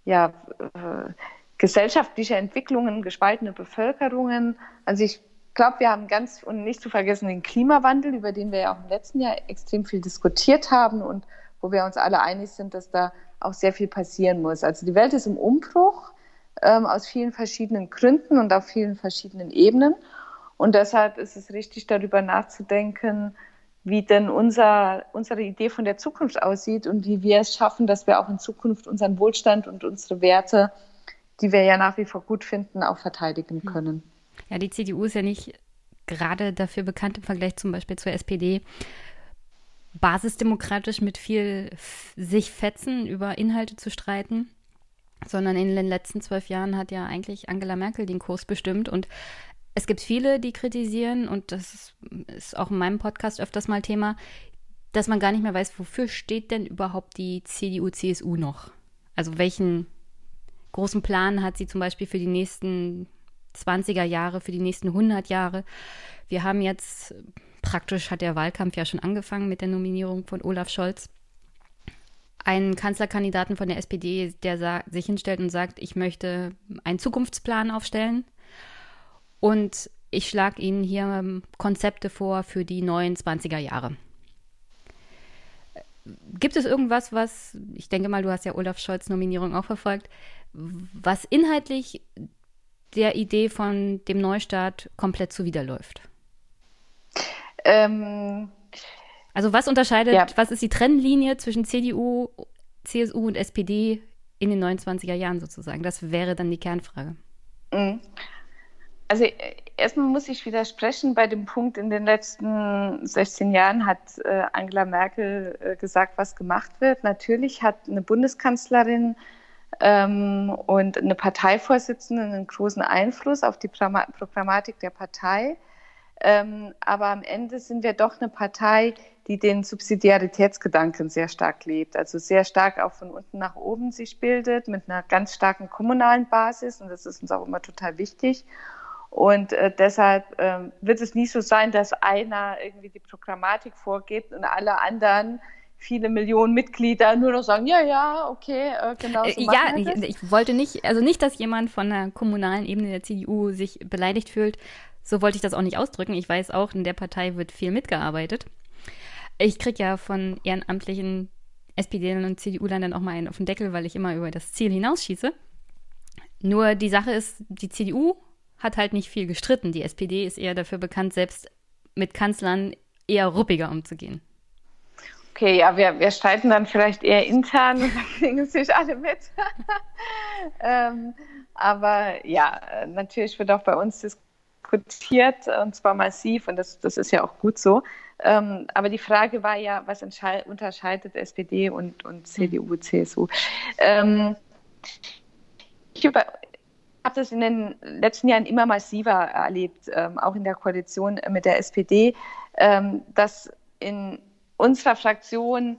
ja, äh, gesellschaftliche Entwicklungen, gespaltene Bevölkerungen. Also ich glaube, wir haben ganz und nicht zu vergessen den Klimawandel, über den wir ja auch im letzten Jahr extrem viel diskutiert haben und wo wir uns alle einig sind, dass da auch sehr viel passieren muss. Also die Welt ist im Umbruch ähm, aus vielen verschiedenen Gründen und auf vielen verschiedenen Ebenen. Und deshalb ist es richtig, darüber nachzudenken, wie denn unser, unsere Idee von der Zukunft aussieht und wie wir es schaffen, dass wir auch in Zukunft unseren Wohlstand und unsere Werte, die wir ja nach wie vor gut finden, auch verteidigen hm. können.
Ja, die CDU ist ja nicht gerade dafür bekannt im Vergleich zum Beispiel zur SPD, basisdemokratisch mit viel sich fetzen über Inhalte zu streiten, sondern in den letzten zwölf Jahren hat ja eigentlich Angela Merkel den Kurs bestimmt und es gibt viele, die kritisieren, und das ist auch in meinem Podcast öfters mal Thema, dass man gar nicht mehr weiß, wofür steht denn überhaupt die CDU-CSU noch? Also welchen großen Plan hat sie zum Beispiel für die nächsten 20er Jahre, für die nächsten 100 Jahre. Wir haben jetzt, praktisch hat der Wahlkampf ja schon angefangen mit der Nominierung von Olaf Scholz. Einen Kanzlerkandidaten von der SPD, der sich hinstellt und sagt, ich möchte einen Zukunftsplan aufstellen und ich schlage Ihnen hier Konzepte vor für die neuen 20er Jahre. Gibt es irgendwas, was, ich denke mal, du hast ja Olaf Scholz Nominierung auch verfolgt, was inhaltlich der Idee von dem Neustart komplett zuwiderläuft? Ähm, also was unterscheidet, ja. was ist die Trennlinie zwischen CDU, CSU und SPD in den 29er Jahren sozusagen? Das wäre dann die Kernfrage. Mhm.
Also erstmal muss ich widersprechen bei dem Punkt, in den letzten 16 Jahren hat äh, Angela Merkel äh, gesagt, was gemacht wird. Natürlich hat eine Bundeskanzlerin ähm, und eine Parteivorsitzende einen großen Einfluss auf die Programmatik der Partei. Ähm, aber am Ende sind wir doch eine Partei, die den Subsidiaritätsgedanken sehr stark lebt, also sehr stark auch von unten nach oben sich bildet, mit einer ganz starken kommunalen Basis. Und das ist uns auch immer total wichtig. Und äh, deshalb äh, wird es nie so sein, dass einer irgendwie die Programmatik vorgibt und alle anderen viele Millionen Mitglieder nur noch sagen, ja, ja, okay, äh, genau. So
äh, ja, ich, ich, wollte nicht, also nicht, dass jemand von der kommunalen Ebene der CDU sich beleidigt fühlt. So wollte ich das auch nicht ausdrücken. Ich weiß auch, in der Partei wird viel mitgearbeitet. Ich kriege ja von ehrenamtlichen SPD und CDU-Lern dann auch mal einen auf den Deckel, weil ich immer über das Ziel hinausschieße. Nur die Sache ist, die CDU hat halt nicht viel gestritten. Die SPD ist eher dafür bekannt, selbst mit Kanzlern eher ruppiger umzugehen?
Okay, ja, wir, wir streiten dann vielleicht eher intern und dann kriegen sich alle mit. ähm, aber ja, natürlich wird auch bei uns diskutiert und zwar massiv und das, das ist ja auch gut so. Ähm, aber die Frage war ja, was unterscheidet SPD und, und CDU, CSU? Ähm, ich habe das in den letzten Jahren immer massiver erlebt, ähm, auch in der Koalition mit der SPD, ähm, dass in unserer Fraktion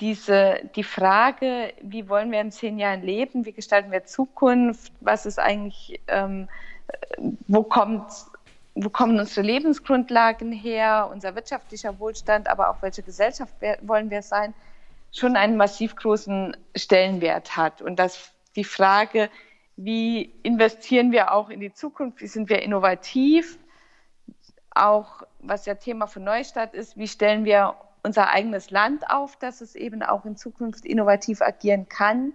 diese, die Frage, wie wollen wir in zehn Jahren leben, wie gestalten wir Zukunft, was ist eigentlich, ähm, wo kommt wo kommen unsere Lebensgrundlagen her, unser wirtschaftlicher Wohlstand, aber auch welche Gesellschaft wollen wir sein, schon einen massiv großen Stellenwert hat. Und dass die Frage, wie investieren wir auch in die Zukunft, wie sind wir innovativ, auch was ja Thema von Neustadt ist, wie stellen wir unser eigenes Land auf, dass es eben auch in Zukunft innovativ agieren kann,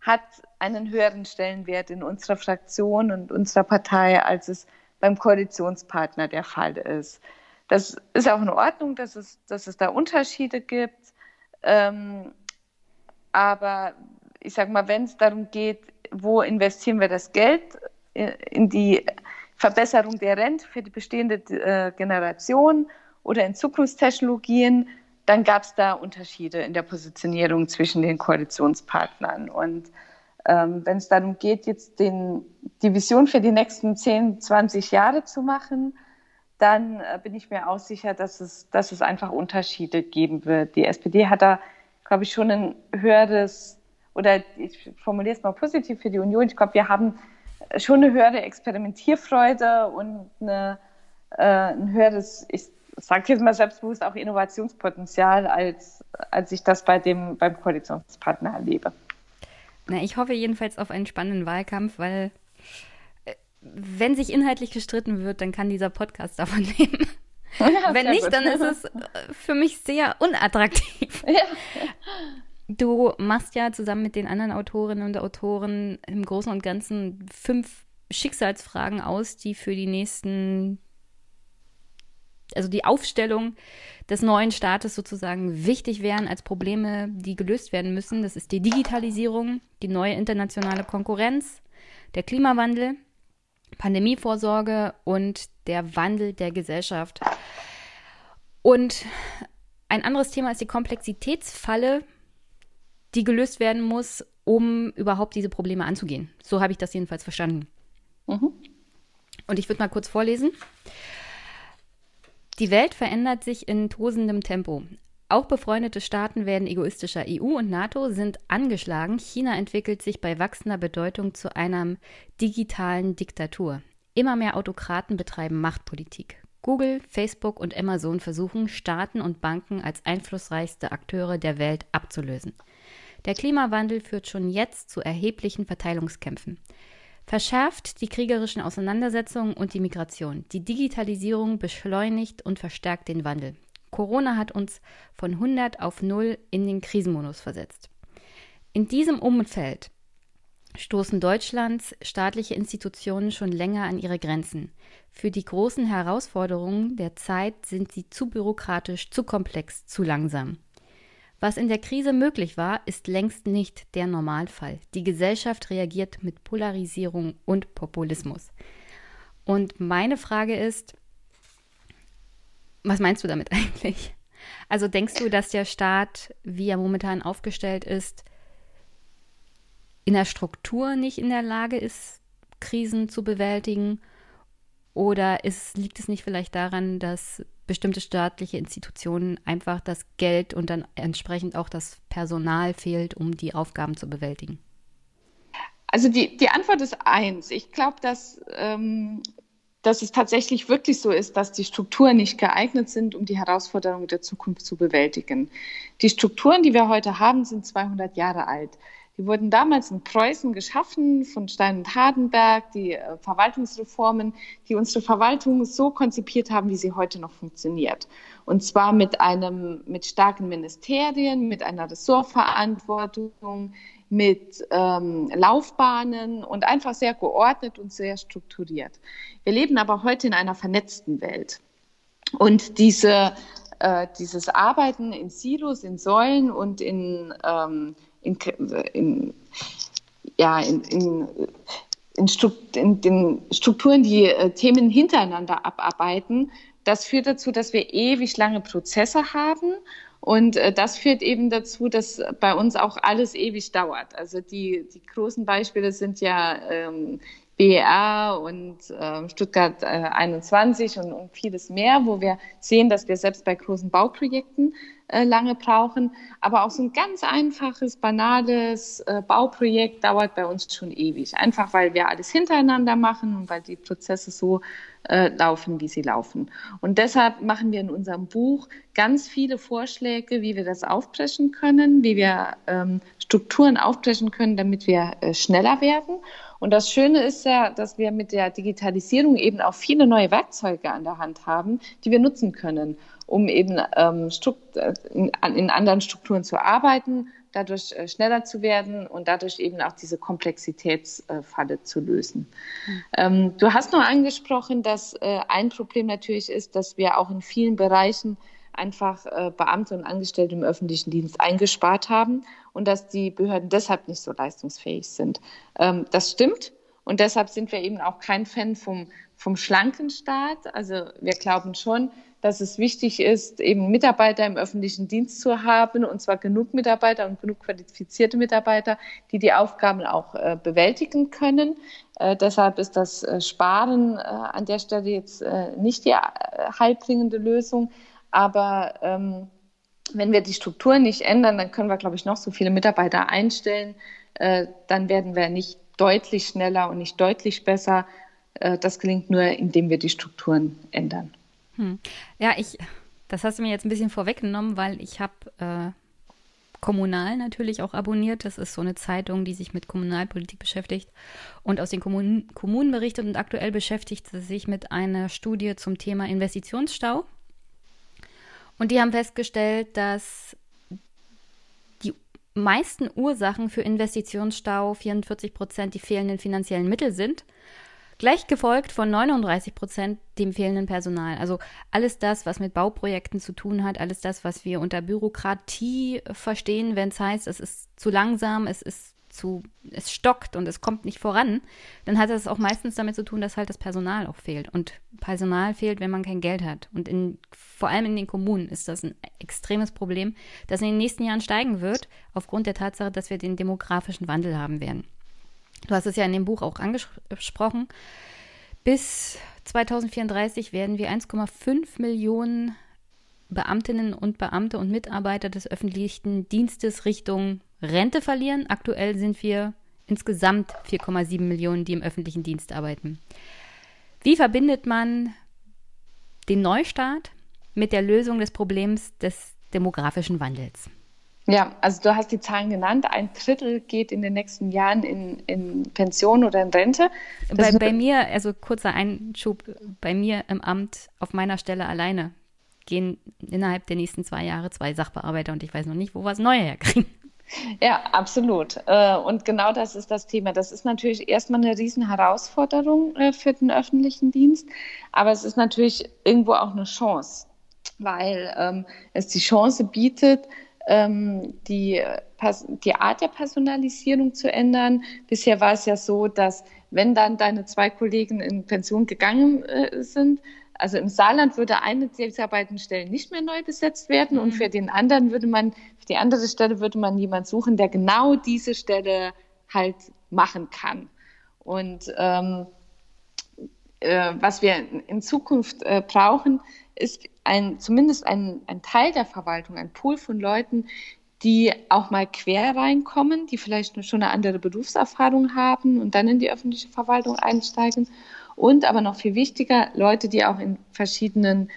hat einen höheren Stellenwert in unserer Fraktion und unserer Partei, als es beim Koalitionspartner der Fall ist. Das ist auch in Ordnung, dass es, dass es da Unterschiede gibt. Ähm, aber ich sage mal, wenn es darum geht, wo investieren wir das Geld in die Verbesserung der Rente für die bestehende äh, Generation oder in Zukunftstechnologien, dann gab es da Unterschiede in der Positionierung zwischen den Koalitionspartnern. Und ähm, wenn es darum geht, jetzt den, die Vision für die nächsten 10, 20 Jahre zu machen, dann äh, bin ich mir auch sicher, dass es, dass es einfach Unterschiede geben wird. Die SPD hat da, glaube ich, schon ein höheres, oder ich formuliere es mal positiv für die Union, ich glaube, wir haben schon eine höhere Experimentierfreude und eine, äh, ein höheres, ich sage jetzt mal selbstbewusst, auch Innovationspotenzial, als, als ich das bei dem, beim Koalitionspartner erlebe.
Na, ich hoffe jedenfalls auf einen spannenden Wahlkampf, weil äh, wenn sich inhaltlich gestritten wird, dann kann dieser Podcast davon leben. Ja, wenn nicht, gut. dann ist es äh, für mich sehr unattraktiv. Ja. Du machst ja zusammen mit den anderen Autorinnen und Autoren im Großen und Ganzen fünf Schicksalsfragen aus, die für die nächsten also die Aufstellung des neuen Staates sozusagen wichtig wären als Probleme, die gelöst werden müssen. Das ist die Digitalisierung, die neue internationale Konkurrenz, der Klimawandel, Pandemievorsorge und der Wandel der Gesellschaft. Und ein anderes Thema ist die Komplexitätsfalle, die gelöst werden muss, um überhaupt diese Probleme anzugehen. So habe ich das jedenfalls verstanden. Mhm. Und ich würde mal kurz vorlesen. Die Welt verändert sich in tosendem Tempo. Auch befreundete Staaten werden egoistischer. EU und NATO sind angeschlagen. China entwickelt sich bei wachsender Bedeutung zu einer digitalen Diktatur. Immer mehr Autokraten betreiben Machtpolitik. Google, Facebook und Amazon versuchen, Staaten und Banken als einflussreichste Akteure der Welt abzulösen. Der Klimawandel führt schon jetzt zu erheblichen Verteilungskämpfen verschärft die kriegerischen Auseinandersetzungen und die Migration. Die Digitalisierung beschleunigt und verstärkt den Wandel. Corona hat uns von 100 auf 0 in den Krisenmodus versetzt. In diesem Umfeld stoßen Deutschlands staatliche Institutionen schon länger an ihre Grenzen. Für die großen Herausforderungen der Zeit sind sie zu bürokratisch, zu komplex, zu langsam. Was in der Krise möglich war, ist längst nicht der Normalfall. Die Gesellschaft reagiert mit Polarisierung und Populismus. Und meine Frage ist, was meinst du damit eigentlich? Also denkst du, dass der Staat, wie er momentan aufgestellt ist, in der Struktur nicht in der Lage ist, Krisen zu bewältigen? Oder ist, liegt es nicht vielleicht daran, dass bestimmte staatliche Institutionen einfach das Geld und dann entsprechend auch das Personal fehlt, um die Aufgaben zu bewältigen?
Also die, die Antwort ist eins. Ich glaube, dass, ähm, dass es tatsächlich wirklich so ist, dass die Strukturen nicht geeignet sind, um die Herausforderungen der Zukunft zu bewältigen. Die Strukturen, die wir heute haben, sind 200 Jahre alt. Die wurden damals in Preußen geschaffen von Stein und Hardenberg, die äh, Verwaltungsreformen, die unsere Verwaltung so konzipiert haben, wie sie heute noch funktioniert. Und zwar mit einem, mit starken Ministerien, mit einer Ressortverantwortung, mit ähm, Laufbahnen und einfach sehr geordnet und sehr strukturiert. Wir leben aber heute in einer vernetzten Welt. Und diese, äh, dieses Arbeiten in Silos, in Säulen und in, ähm, in, in, ja, in, in, in, in den Strukturen, die äh, Themen hintereinander abarbeiten, das führt dazu, dass wir ewig lange Prozesse haben und äh, das führt eben dazu, dass bei uns auch alles ewig dauert. Also die, die großen Beispiele sind ja ähm, BER und äh, Stuttgart äh, 21 und, und vieles mehr, wo wir sehen, dass wir selbst bei großen Bauprojekten äh, lange brauchen. Aber auch so ein ganz einfaches, banales äh, Bauprojekt dauert bei uns schon ewig. Einfach weil wir alles hintereinander machen und weil die Prozesse so äh, laufen, wie sie laufen. Und deshalb machen wir in unserem Buch ganz viele Vorschläge, wie wir das aufbrechen können, wie wir ähm, Strukturen aufbrechen können, damit wir äh, schneller werden. Und das Schöne ist ja, dass wir mit der Digitalisierung eben auch viele neue Werkzeuge an der Hand haben, die wir nutzen können, um eben ähm, äh, in, anderen Strukturen zu arbeiten, dadurch äh, schneller zu werden und dadurch eben auch diese Komplexitätsfalle zu lösen. Mhm. Du hast noch angesprochen, dass äh, ein Problem natürlich ist, dass wir auch in vielen Bereichen einfach äh, Beamte und Angestellte im öffentlichen Dienst eingespart haben und dass die Behörden deshalb nicht so leistungsfähig sind. Ähm, das stimmt. Und deshalb sind wir eben auch kein Fan vom, vom schlanken Staat. Also wir glauben schon, dass es wichtig ist, eben Mitarbeiter im öffentlichen Dienst zu haben, und zwar genug Mitarbeiter und genug qualifizierte Mitarbeiter, die die Aufgaben auch äh, bewältigen können. Äh, deshalb ist das äh, Sparen äh, an der Stelle jetzt äh, nicht die äh, heilbringende Lösung. Aber ähm, wenn wir die Strukturen nicht ändern, dann können wir, glaube ich, noch so viele Mitarbeiter einstellen. Äh, dann werden wir nicht deutlich schneller und nicht deutlich besser. Äh, das gelingt nur, indem wir die Strukturen ändern.
Hm. Ja, ich, das hast du mir jetzt ein bisschen vorweggenommen, weil ich habe äh, Kommunal natürlich auch abonniert. Das ist so eine Zeitung, die sich mit Kommunalpolitik beschäftigt und aus den Kommunen, Kommunen berichtet. Und aktuell beschäftigt sie sich mit einer Studie zum Thema Investitionsstau. Und die haben festgestellt, dass die meisten Ursachen für Investitionsstau 44 Prozent die fehlenden finanziellen Mittel sind. Gleich gefolgt von 39 Prozent dem fehlenden Personal. Also alles das, was mit Bauprojekten zu tun hat, alles das, was wir unter Bürokratie verstehen, wenn es heißt, es ist zu langsam, es ist zu, es stockt und es kommt nicht voran, dann hat das auch meistens damit zu tun, dass halt das Personal auch fehlt. Und Personal fehlt, wenn man kein Geld hat. Und in, vor allem in den Kommunen ist das ein extremes Problem, das in den nächsten Jahren steigen wird, aufgrund der Tatsache, dass wir den demografischen Wandel haben werden. Du hast es ja in dem Buch auch angesprochen. Bis 2034 werden wir 1,5 Millionen Beamtinnen und Beamte und Mitarbeiter des öffentlichen Dienstes Richtung Rente verlieren. Aktuell sind wir insgesamt 4,7 Millionen, die im öffentlichen Dienst arbeiten. Wie verbindet man den Neustart mit der Lösung des Problems des demografischen Wandels?
Ja, also du hast die Zahlen genannt. Ein Drittel geht in den nächsten Jahren in, in Pension oder in Rente.
Bei, bei, mir, also kurzer Einschub, bei mir im Amt auf meiner Stelle alleine gehen innerhalb der nächsten zwei Jahre zwei Sachbearbeiter und ich weiß noch nicht, wo wir es Neue herkriegen.
Ja, absolut. Äh, und genau das ist das Thema. Das ist natürlich erstmal eine Riesenherausforderung äh, für den öffentlichen Dienst, aber es ist natürlich irgendwo auch eine Chance, weil ähm, es die Chance bietet, ähm, die, die Art der Personalisierung zu ändern. Bisher war es ja so, dass wenn dann deine zwei Kollegen in Pension gegangen äh, sind, also im Saarland würde eine Stellen nicht mehr neu besetzt werden mhm. und für den anderen würde man, für die andere Stelle würde man jemand suchen, der genau diese Stelle halt machen kann. Und ähm, äh, was wir in Zukunft äh, brauchen, ist ein, zumindest ein, ein Teil der Verwaltung, ein Pool von Leuten, die auch mal quer reinkommen, die vielleicht schon eine andere Berufserfahrung haben und dann in die öffentliche Verwaltung einsteigen und aber noch viel wichtiger, Leute, die auch in verschiedenen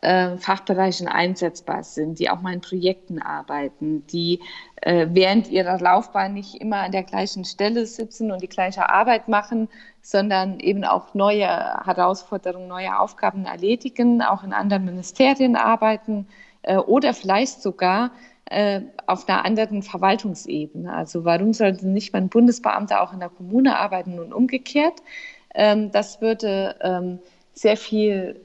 äh, Fachbereichen einsetzbar sind, die auch mal in Projekten arbeiten, die äh, während ihrer Laufbahn nicht immer an der gleichen Stelle sitzen und die gleiche Arbeit machen, sondern eben auch neue Herausforderungen, neue Aufgaben erledigen, auch in anderen Ministerien arbeiten äh, oder vielleicht sogar äh, auf einer anderen Verwaltungsebene. Also warum sollte nicht mal ein Bundesbeamter auch in der Kommune arbeiten und umgekehrt? Ähm, das würde ähm, sehr viel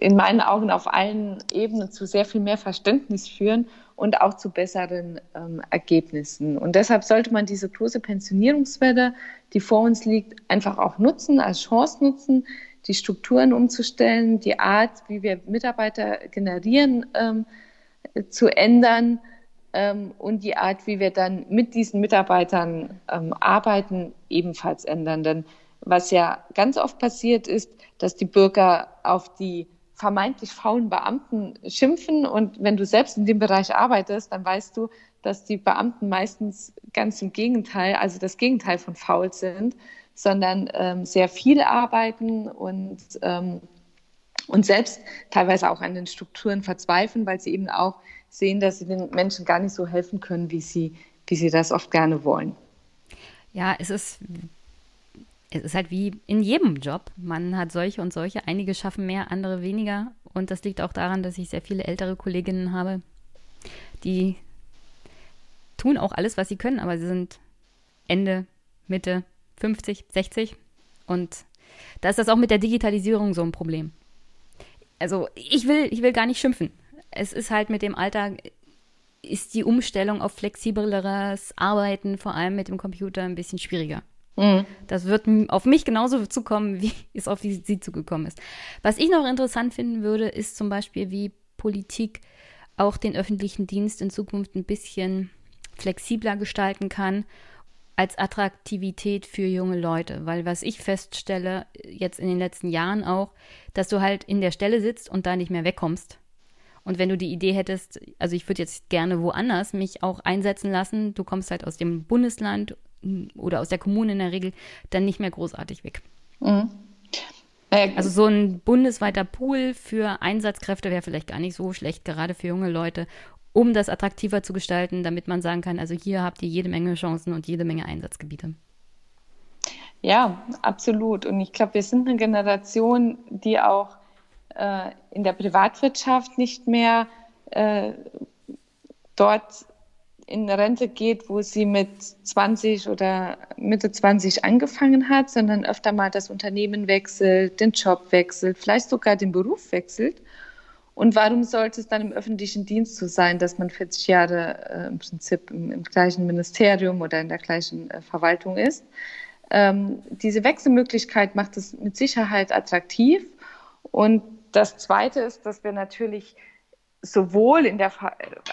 in meinen Augen auf allen Ebenen zu sehr viel mehr Verständnis führen und auch zu besseren ähm, Ergebnissen. Und deshalb sollte man diese große Pensionierungswelle, die vor uns liegt, einfach auch nutzen, als Chance nutzen, die Strukturen umzustellen, die Art, wie wir Mitarbeiter generieren, ähm, zu ändern ähm, und die Art, wie wir dann mit diesen Mitarbeitern ähm, arbeiten, ebenfalls ändern. Denn was ja ganz oft passiert ist, dass die Bürger auf die vermeintlich faulen Beamten schimpfen. Und wenn du selbst in dem Bereich arbeitest, dann weißt du, dass die Beamten meistens ganz im Gegenteil, also das Gegenteil von faul sind, sondern ähm, sehr viel arbeiten und, ähm, und selbst teilweise auch an den Strukturen verzweifeln, weil sie eben auch sehen, dass sie den Menschen gar nicht so helfen können, wie sie, wie sie das oft gerne wollen.
Ja, es ist es ist halt wie in jedem Job. Man hat solche und solche. Einige schaffen mehr, andere weniger. Und das liegt auch daran, dass ich sehr viele ältere Kolleginnen habe, die tun auch alles, was sie können, aber sie sind Ende, Mitte 50, 60. Und da ist das auch mit der Digitalisierung so ein Problem. Also ich will, ich will gar nicht schimpfen. Es ist halt mit dem Alter, ist die Umstellung auf flexibleres Arbeiten, vor allem mit dem Computer, ein bisschen schwieriger. Mhm. Das wird auf mich genauso zukommen, wie es auf die, sie zugekommen ist. Was ich noch interessant finden würde, ist zum Beispiel, wie Politik auch den öffentlichen Dienst in Zukunft ein bisschen flexibler gestalten kann als Attraktivität für junge Leute. Weil was ich feststelle, jetzt in den letzten Jahren auch, dass du halt in der Stelle sitzt und da nicht mehr wegkommst. Und wenn du die Idee hättest, also ich würde jetzt gerne woanders mich auch einsetzen lassen, du kommst halt aus dem Bundesland oder aus der Kommune in der Regel dann nicht mehr großartig weg. Mhm. Also so ein bundesweiter Pool für Einsatzkräfte wäre vielleicht gar nicht so schlecht, gerade für junge Leute, um das attraktiver zu gestalten, damit man sagen kann, also hier habt ihr jede Menge Chancen und jede Menge Einsatzgebiete.
Ja, absolut. Und ich glaube, wir sind eine Generation, die auch äh, in der Privatwirtschaft nicht mehr äh, dort in Rente geht, wo sie mit 20 oder Mitte 20 angefangen hat, sondern öfter mal das Unternehmen wechselt, den Job wechselt, vielleicht sogar den Beruf wechselt. Und warum sollte es dann im öffentlichen Dienst so sein, dass man 40 Jahre äh, im Prinzip im, im, gleichen Ministerium oder in der gleichen äh, Verwaltung ist? Ähm, diese Wechselmöglichkeit macht es mit Sicherheit attraktiv. Und das Zweite ist, dass wir natürlich sowohl in der,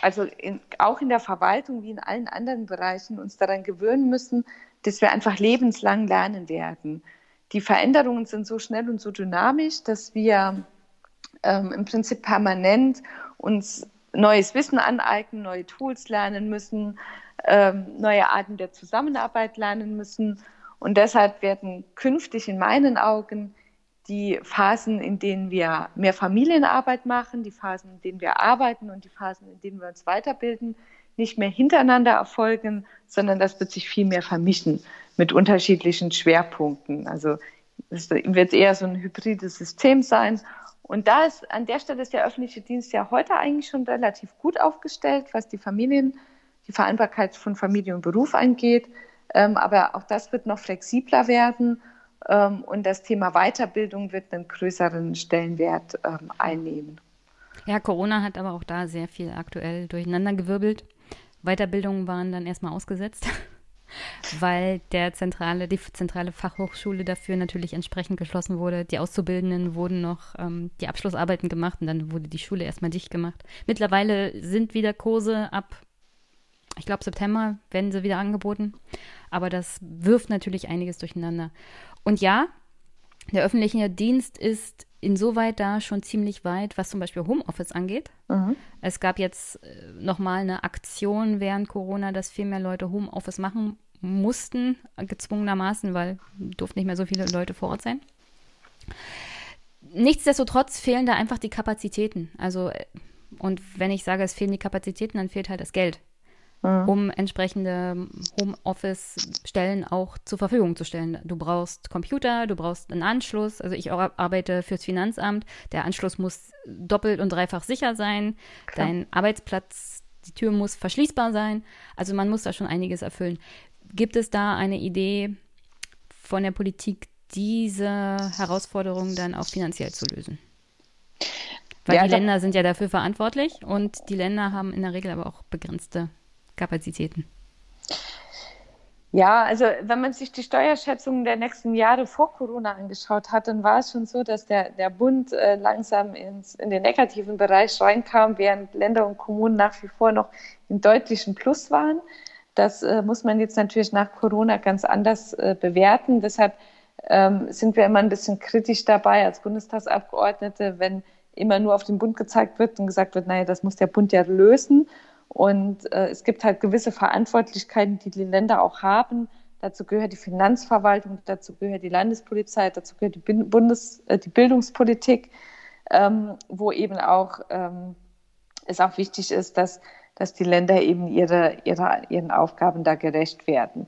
also in, auch in der Verwaltung wie in allen anderen Bereichen uns daran gewöhnen müssen, dass wir einfach lebenslang lernen werden. Die Veränderungen sind so schnell und so dynamisch, dass wir ähm, im Prinzip permanent uns neues Wissen aneignen, neue Tools lernen müssen, ähm, neue Arten der Zusammenarbeit lernen müssen. Und deshalb werden künftig in meinen Augen die Phasen, in denen wir mehr Familienarbeit machen, die Phasen, in denen wir arbeiten und die Phasen, in denen wir uns weiterbilden, nicht mehr hintereinander erfolgen, sondern das wird sich viel mehr vermischen mit unterschiedlichen Schwerpunkten. Also es wird eher so ein hybrides System sein. Und da ist an der Stelle ist der öffentliche Dienst ja heute eigentlich schon relativ gut aufgestellt, was die Familien, die Vereinbarkeit von Familie und Beruf angeht. Ähm, aber auch das wird noch flexibler werden. Ähm, und das Thema Weiterbildung wird einen größeren Stellenwert ähm, einnehmen.
Ja, Corona hat aber auch da sehr viel aktuell durcheinandergewirbelt. Weiterbildungen waren dann erstmal ausgesetzt, weil der zentrale, die zentrale Fachhochschule dafür natürlich entsprechend geschlossen wurde. Die Auszubildenden wurden noch ähm, die Abschlussarbeiten gemacht und dann wurde die Schule erstmal dicht gemacht. Mittlerweile sind wieder Kurse ab, ich glaube September werden sie wieder angeboten. Aber das wirft natürlich einiges durcheinander. Und ja, der öffentliche Dienst ist insoweit da schon ziemlich weit, was zum Beispiel Homeoffice angeht. Mhm. Es gab jetzt äh, nochmal eine Aktion während Corona, dass viel mehr Leute Homeoffice machen mussten, gezwungenermaßen, weil durften nicht mehr so viele Leute vor Ort sein. Nichtsdestotrotz fehlen da einfach die Kapazitäten. Also, äh, und wenn ich sage, es fehlen die Kapazitäten, dann fehlt halt das Geld mhm. um entsprechende Homeoffice-Stellen auch zur Verfügung zu stellen. Du brauchst Computer, du brauchst einen Anschluss. Also ich arbeite fürs Finanzamt. Der Anschluss muss doppelt und dreifach sicher sein. Klar. Dein Arbeitsplatz, die Tür muss verschließbar sein. Also man muss da schon einiges erfüllen. Gibt es da eine Idee von der Politik, diese Herausforderung dann auch finanziell zu lösen? Weil ja, die Länder sind ja dafür verantwortlich und die Länder haben in der Regel aber auch begrenzte Kapazitäten.
Ja, also wenn man sich die Steuerschätzungen der nächsten Jahre vor Corona angeschaut hat, dann war es schon so, dass der, der Bund äh, langsam ins, in den negativen Bereich reinkam, während Länder und Kommunen nach wie vor noch im deutlichen Plus waren. Das äh, muss man jetzt natürlich nach Corona ganz anders äh, bewerten. Deshalb ähm, sind wir immer ein bisschen kritisch dabei als Bundestagsabgeordnete, wenn immer nur auf den Bund gezeigt wird und gesagt wird, naja, das muss der Bund ja lösen. Und äh, es gibt halt gewisse Verantwortlichkeiten, die die Länder auch haben. Dazu gehört die Finanzverwaltung, dazu gehört die Landespolizei, dazu gehört die, Bundes-, äh, die Bildungspolitik, ähm, wo eben auch ähm, es auch wichtig ist, dass, dass die Länder eben ihre, ihre, ihren Aufgaben da gerecht werden.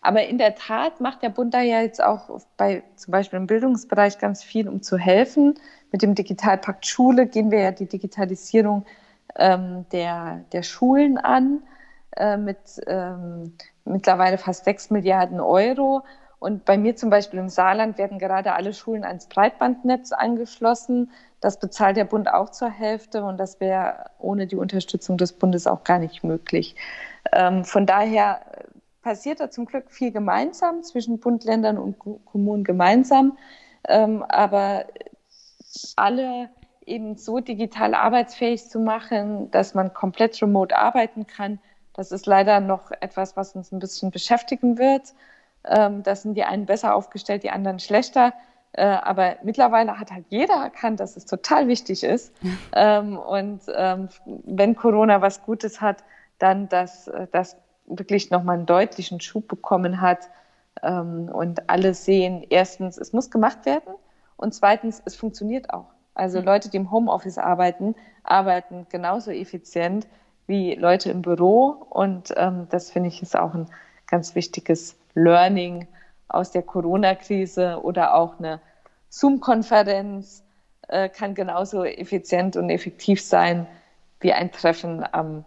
Aber in der Tat macht der Bund da ja jetzt auch bei zum Beispiel im Bildungsbereich ganz viel, um zu helfen. Mit dem Digitalpakt Schule gehen wir ja die Digitalisierung ähm, der, der Schulen an äh, mit ähm, mittlerweile fast sechs Milliarden Euro. Und bei mir zum Beispiel im Saarland werden gerade alle Schulen ans Breitbandnetz angeschlossen. Das bezahlt der Bund auch zur Hälfte und das wäre ohne die Unterstützung des Bundes auch gar nicht möglich. Ähm, von daher passiert da zum Glück viel gemeinsam zwischen Bund, Ländern und Kommunen gemeinsam. Ähm, aber alle eben so digital arbeitsfähig zu machen, dass man komplett remote arbeiten kann. Das ist leider noch etwas, was uns ein bisschen beschäftigen wird. Ähm, da sind die einen besser aufgestellt, die anderen schlechter. Äh, aber mittlerweile hat halt jeder erkannt, dass es total wichtig ist. ähm, und ähm, wenn Corona was Gutes hat, dann, dass äh, das wirklich nochmal einen deutlichen Schub bekommen hat. Ähm, und alle sehen, erstens, es muss gemacht werden. Und zweitens, es funktioniert auch. Also Leute, die im Homeoffice arbeiten, arbeiten genauso effizient wie Leute im Büro. Und ähm, das finde ich ist auch ein ganz wichtiges Learning aus der Corona-Krise oder auch eine Zoom-Konferenz äh, kann genauso effizient und effektiv sein wie ein Treffen am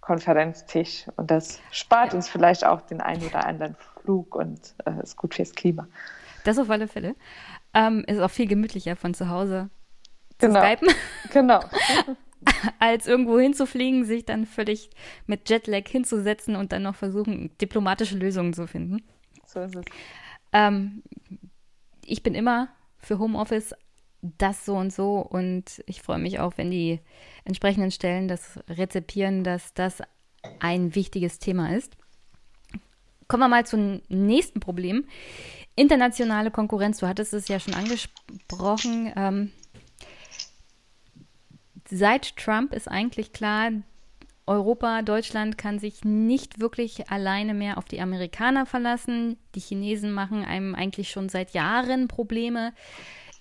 Konferenztisch. Und das spart uns vielleicht auch den einen oder anderen Flug und äh, ist gut fürs Klima.
Das auf alle Fälle. Ähm, ist auch viel gemütlicher von zu Hause genau. zu skypen.
Genau.
als irgendwo hinzufliegen, sich dann völlig mit Jetlag hinzusetzen und dann noch versuchen, diplomatische Lösungen zu finden. So ist es. Ähm, ich bin immer für Homeoffice das so und so und ich freue mich auch, wenn die entsprechenden Stellen das rezipieren, dass das ein wichtiges Thema ist. Kommen wir mal zum nächsten Problem. Internationale Konkurrenz, du hattest es ja schon angesprochen. Ähm, seit Trump ist eigentlich klar, Europa, Deutschland kann sich nicht wirklich alleine mehr auf die Amerikaner verlassen. Die Chinesen machen einem eigentlich schon seit Jahren Probleme.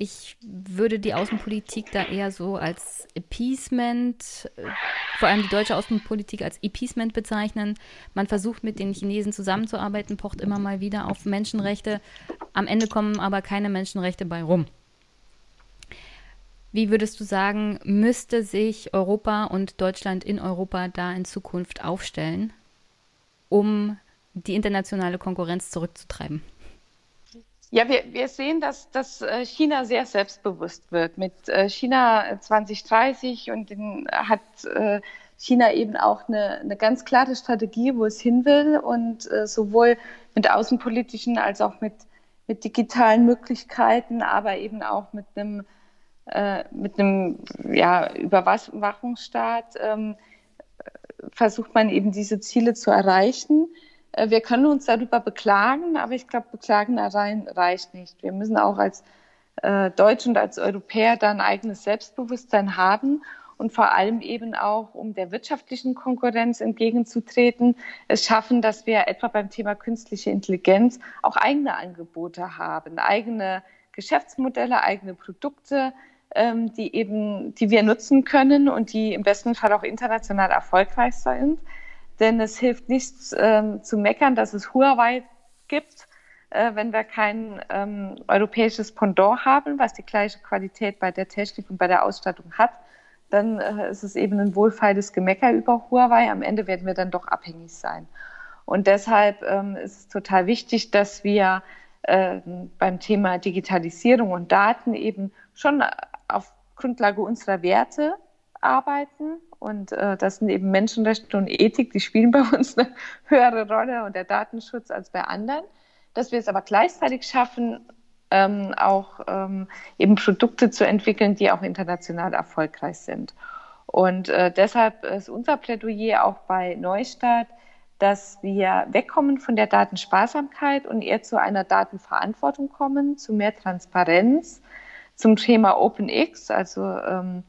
Ich würde die Außenpolitik da eher so als Appeasement, äh, vor allem die deutsche Außenpolitik als Appeasement bezeichnen. Man versucht mit den Chinesen zusammenzuarbeiten, pocht immer mal wieder auf Menschenrechte. Am Ende kommen aber keine Menschenrechte bei rum. Wie würdest du sagen, müsste sich Europa und Deutschland in Europa da in Zukunft aufstellen, um die internationale Konkurrenz zurückzutreiben?
Ja, wir, wir sehen, dass, dass äh, China sehr selbstbewusst wird. Mit äh, China 2030 und den, hat äh, China eben auch eine, eine ganz klare Strategie, wo es hin will und sowohl mit außenpolitischen als auch mit, mit digitalen Möglichkeiten, aber eben auch mit einem äh, mit einem ja, Überwachungsstaat ähm, versucht man eben diese Ziele zu erreichen. Äh, wir können uns darüber beklagen, aber ich glaube, beklagen allein reicht nicht. Wir müssen auch als äh, Deutsche und als Europäer da ein eigenes Selbstbewusstsein haben und vor allem eben auch, um der wirtschaftlichen Konkurrenz entgegenzutreten, es schaffen, dass wir etwa beim Thema künstliche Intelligenz auch eigene Angebote haben, eigene Geschäftsmodelle, eigene Produkte, ähm, die eben, die wir nutzen können und die im besten Fall auch international erfolgreich sind. Denn es hilft nichts ähm, zu meckern, dass es Huawei gibt, äh, wenn wir kein ähm, europäisches Pendant haben, was die gleiche Qualität bei der Technik und bei der Ausstattung hat. Dann äh, ist es eben ein wohlfeiles Gemecker über Huawei. Am Ende werden wir dann doch abhängig sein. Und deshalb ähm, ist es total wichtig, dass wir äh, beim Thema Digitalisierung und Daten eben schon auf Grundlage unserer Werte arbeiten. Und äh, das sind eben Menschenrechte und Ethik, die spielen bei uns eine höhere Rolle und der Datenschutz als bei anderen. Dass wir es aber gleichzeitig schaffen, ähm, auch ähm, eben Produkte zu entwickeln, die auch international erfolgreich sind. Und äh, deshalb ist unser Plädoyer auch bei Neustart, dass wir wegkommen von der Datensparsamkeit und eher zu einer Datenverantwortung kommen, zu mehr Transparenz, zum Thema OpenX, also ähm,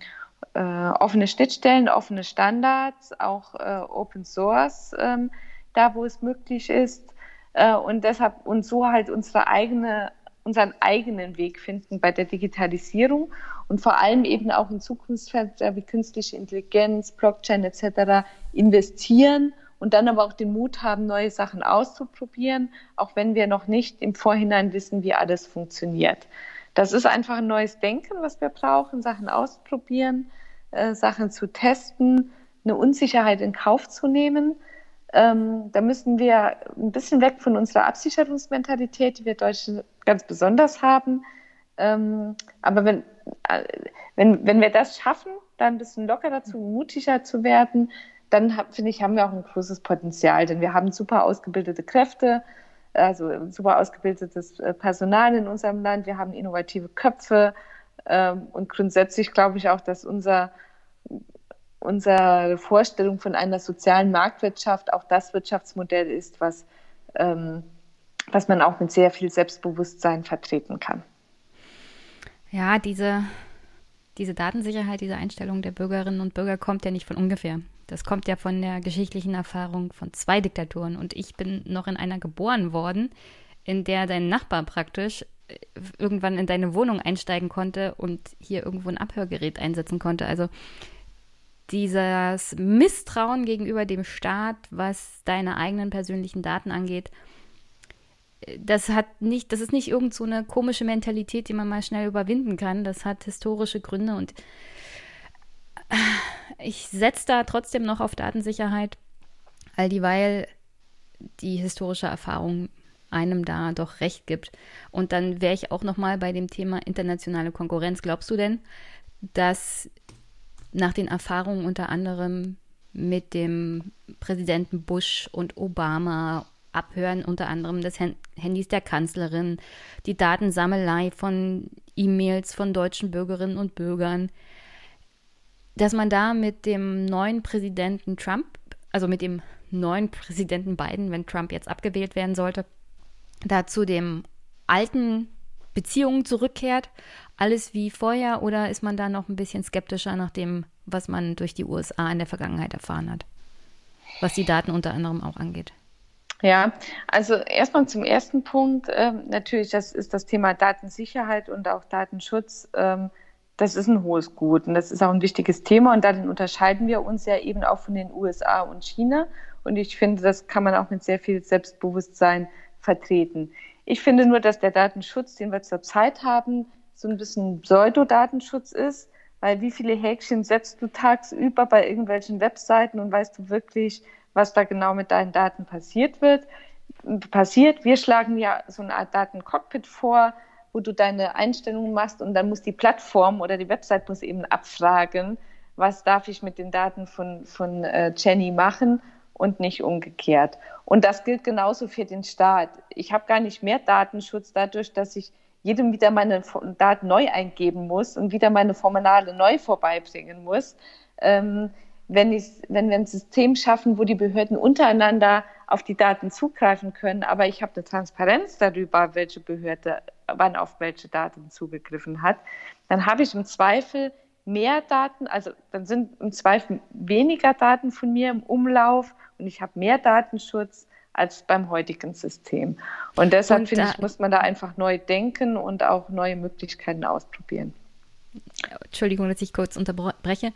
äh, offene Schnittstellen, offene Standards, auch äh, Open Source, ähm, da wo es möglich ist. Äh, und deshalb und so halt unsere eigene, unseren eigenen Weg finden bei der Digitalisierung und vor allem eben auch in Zukunftsfelder wie künstliche Intelligenz, Blockchain etc. investieren und dann aber auch den Mut haben, neue Sachen auszuprobieren, auch wenn wir noch nicht im Vorhinein wissen, wie alles funktioniert. Das ist einfach ein neues Denken, was wir brauchen, Sachen auszuprobieren, äh, Sachen zu testen, eine Unsicherheit in Kauf zu nehmen. Ähm, da müssen wir ein bisschen weg von unserer Absicherungsmentalität, die wir Deutschen ganz besonders haben. Ähm, aber wenn, äh, wenn, wenn wir das schaffen, da ein bisschen lockerer zu, mutiger zu werden, dann finde ich, haben wir auch ein großes Potenzial, denn wir haben super ausgebildete Kräfte, also super ausgebildetes äh, Personal in unserem Land, wir haben innovative Köpfe ähm, und grundsätzlich glaube ich auch, dass unser unsere Vorstellung von einer sozialen Marktwirtschaft auch das Wirtschaftsmodell ist, was, ähm, was man auch mit sehr viel Selbstbewusstsein vertreten kann.
Ja, diese, diese Datensicherheit, diese Einstellung der Bürgerinnen und Bürger kommt ja nicht von ungefähr. Das kommt ja von der geschichtlichen Erfahrung von zwei Diktaturen. Und ich bin noch in einer geboren worden, in der dein Nachbar praktisch äh, irgendwann in deine Wohnung einsteigen konnte und hier irgendwo ein Abhörgerät einsetzen konnte. Also dieses Misstrauen gegenüber dem Staat, was deine eigenen persönlichen Daten angeht, äh, das hat nicht, das ist nicht irgend so eine komische Mentalität, die man mal schnell überwinden kann. Das hat historische Gründe und ich setze da trotzdem noch auf Datensicherheit, all dieweil die historische Erfahrung einem da doch recht gibt. Und dann wäre ich auch noch mal bei dem Thema internationale Konkurrenz. Glaubst du denn, dass nach den Erfahrungen unter anderem mit dem Präsidenten Bush und Obama Abhören unter anderem des Handys der Kanzlerin, die Datensammelei von E-Mails von deutschen Bürgerinnen und Bürgern, dass man da mit dem neuen Präsidenten Trump, also mit dem neuen Präsidenten Biden, wenn Trump jetzt abgewählt werden sollte, da zu dem alten Beziehungen zurückkehrt, alles wie vorher, oder ist man da noch ein bisschen skeptischer nach dem, was man durch die USA in der Vergangenheit erfahren hat, was die Daten unter anderem auch angeht?
Ja, also erstmal zum ersten Punkt. Ähm, natürlich, das ist das Thema Datensicherheit und auch Datenschutz. Ähm, das ist ein hohes Gut und das ist auch ein wichtiges Thema und darin unterscheiden wir uns ja eben auch von den USA und China und ich finde, das kann man auch mit sehr viel Selbstbewusstsein vertreten. Ich finde nur, dass der Datenschutz, den wir zurzeit haben, so ein bisschen Pseudo-Datenschutz ist, weil wie viele Häkchen setzt du tagsüber bei irgendwelchen Webseiten und weißt du wirklich, was da genau mit deinen Daten passiert wird, passiert. Wir schlagen ja so eine Art Datencockpit vor, wo du deine Einstellungen machst und dann muss die Plattform oder die Website muss eben abfragen, was darf ich mit den Daten von, von äh, Jenny machen und nicht umgekehrt. Und das gilt genauso für den Staat. Ich habe gar nicht mehr Datenschutz dadurch, dass ich jedem wieder meine Daten neu eingeben muss und wieder meine Formulare neu vorbeibringen muss. Ähm, wenn, wenn wir ein System schaffen, wo die Behörden untereinander auf die Daten zugreifen können, aber ich habe eine Transparenz darüber, welche Behörde wann auf welche Daten zugegriffen hat, dann habe ich im Zweifel mehr Daten, also dann sind im Zweifel weniger Daten von mir im Umlauf und ich habe mehr Datenschutz als beim heutigen System. Und deshalb finde ich, muss man da einfach neu denken und auch neue Möglichkeiten ausprobieren.
Entschuldigung, dass ich kurz unterbreche.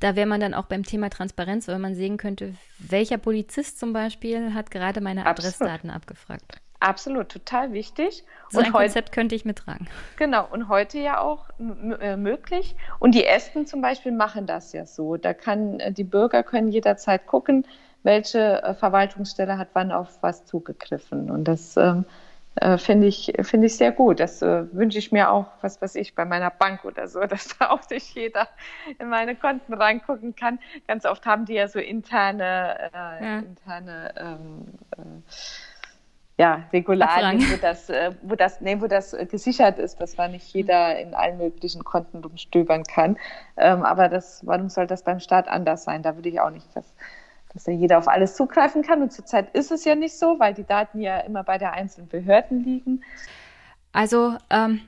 Da wäre man dann auch beim Thema Transparenz, weil man sehen könnte, welcher Polizist zum Beispiel hat gerade meine Adressdaten Absolut. abgefragt.
Absolut, total wichtig.
So und ein Konzept könnte ich mittragen.
Genau, und heute ja auch äh, möglich. Und die Esten zum Beispiel machen das ja so. Da kann, äh, die Bürger können jederzeit gucken, welche äh, Verwaltungsstelle hat wann auf was zugegriffen. Und das ähm, äh, finde ich, finde ich sehr gut. Das äh, wünsche ich mir auch, was weiß ich, bei meiner Bank oder so, dass da auch nicht jeder in meine Konten reingucken kann. Ganz oft haben die ja so interne, äh, ja. interne ähm, äh, ja, Regularien, wo das, äh, wo das, nee, wo das gesichert ist, dass man nicht jeder in allen möglichen Konten rumstöbern kann. Ähm, aber das, warum soll das beim Staat anders sein? Da würde ich auch nicht, dass dass ja jeder auf alles zugreifen kann. Und zurzeit ist es ja nicht so, weil die Daten ja immer bei der einzelnen Behörden liegen.
Also, ähm,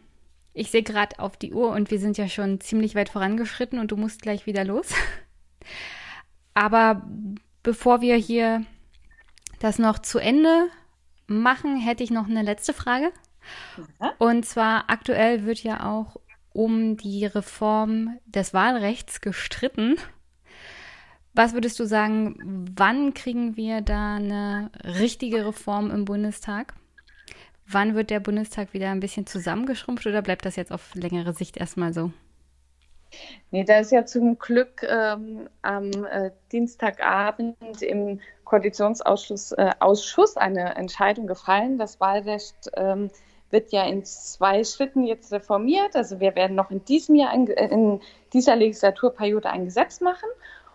ich sehe gerade auf die Uhr und wir sind ja schon ziemlich weit vorangeschritten und du musst gleich wieder los. Aber bevor wir hier das noch zu Ende machen, hätte ich noch eine letzte Frage. Ja. Und zwar aktuell wird ja auch um die Reform des Wahlrechts gestritten. Was würdest du sagen, wann kriegen wir da eine richtige Reform im Bundestag? Wann wird der Bundestag wieder ein bisschen zusammengeschrumpft oder bleibt das jetzt auf längere Sicht erstmal so?
Nee, da ist ja zum Glück ähm, am äh, Dienstagabend im Koalitionsausschuss äh, eine Entscheidung gefallen. Das Wahlrecht ähm, wird ja in zwei Schritten jetzt reformiert. Also wir werden noch in diesem Jahr, ein, in dieser Legislaturperiode ein Gesetz machen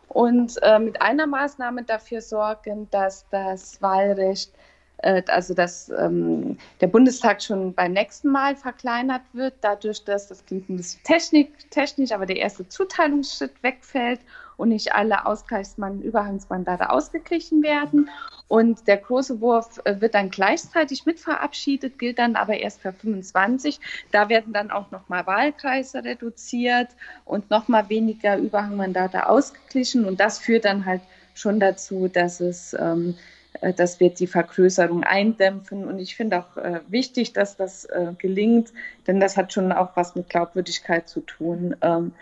und äh, mit einer Maßnahme dafür sorgen, dass das Wahlrecht, äh, also dass ähm, der Bundestag schon beim nächsten Mal verkleinert wird, dadurch, dass das klingt ein bisschen technik, technisch, aber der erste Zuteilungsschritt wegfällt und nicht alle Ausgleichsmann Überhangsmandate ausgeglichen werden. Und der große Wurf äh, wird dann gleichzeitig mit verabschiedet, gilt dann aber erst für 25. Da werden dann auch nochmal Wahlkreise reduziert und nochmal weniger Überhangmandate ausgeglichen. Und das führt dann halt schon dazu, dass es ähm, äh, dass wir die Vergrößerung eindämpfen. Und ich finde auch äh, wichtig, dass das äh, gelingt, denn das hat schon auch was mit Glaubwürdigkeit zu tun. Ähm,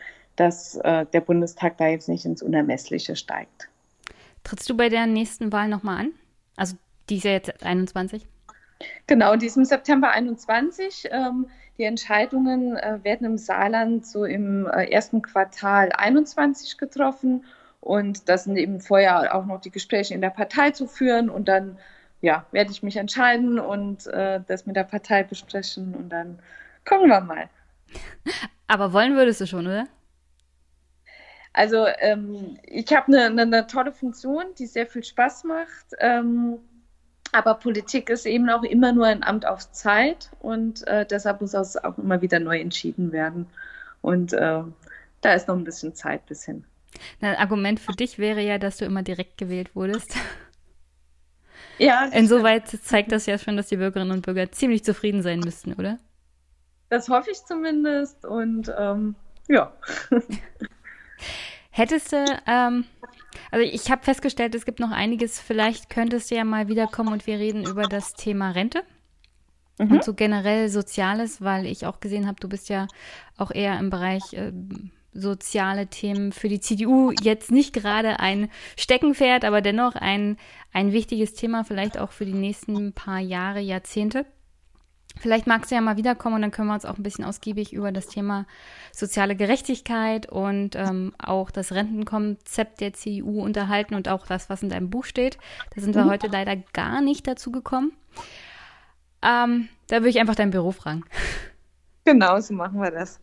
dass äh, der Bundestag da jetzt nicht ins Unermessliche steigt.
Trittst du bei der nächsten Wahl nochmal an? Also die ist ja jetzt 21?
Genau, die ist im September 21. Ähm, die Entscheidungen äh, werden im Saarland so im äh, ersten Quartal 21 getroffen. Und das sind eben vorher auch noch die Gespräche in der Partei zu führen. Und dann ja, werde ich mich entscheiden und äh, das mit der Partei besprechen. Und dann gucken wir mal.
Aber wollen würdest du schon, oder?
Also ähm, ich habe eine, eine, eine, tolle Funktion, die sehr viel Spaß macht. Ähm, aber Politik ist eben auch immer nur ein Amt auf Zeit und äh, deshalb muss das auch immer wieder neu entschieden werden. Und äh, da ist noch ein bisschen Zeit bis hin.
Ein Argument für dich wäre ja, dass du immer direkt gewählt wurdest. Ja. Insoweit zeigt das ja schon, dass die Bürgerinnen und Bürger ziemlich zufrieden sein müssten, oder?
Das hoffe ich zumindest und ähm, ja.
Hättest du, ähm, also ich habe festgestellt, es gibt noch einiges, vielleicht könntest du ja mal wiederkommen und wir reden über das Thema Rente. Mhm. Und so generell Soziales, weil ich auch gesehen habe, du bist ja auch eher im Bereich äh, soziale Themen für die CDU jetzt nicht gerade ein Steckenpferd, aber dennoch ein, ein wichtiges Thema, vielleicht auch für die nächsten paar Jahre, Jahrzehnte. Vielleicht magst du ja mal wiederkommen und dann können wir uns auch ein bisschen ausgiebig über das Thema soziale Gerechtigkeit und ähm, auch das Rentenkonzept der CDU unterhalten und auch das, was in deinem Buch steht. Da sind wir mhm. heute leider gar nicht dazu gekommen. Ähm, da würde ich einfach dein Büro fragen.
Genau, so machen wir das.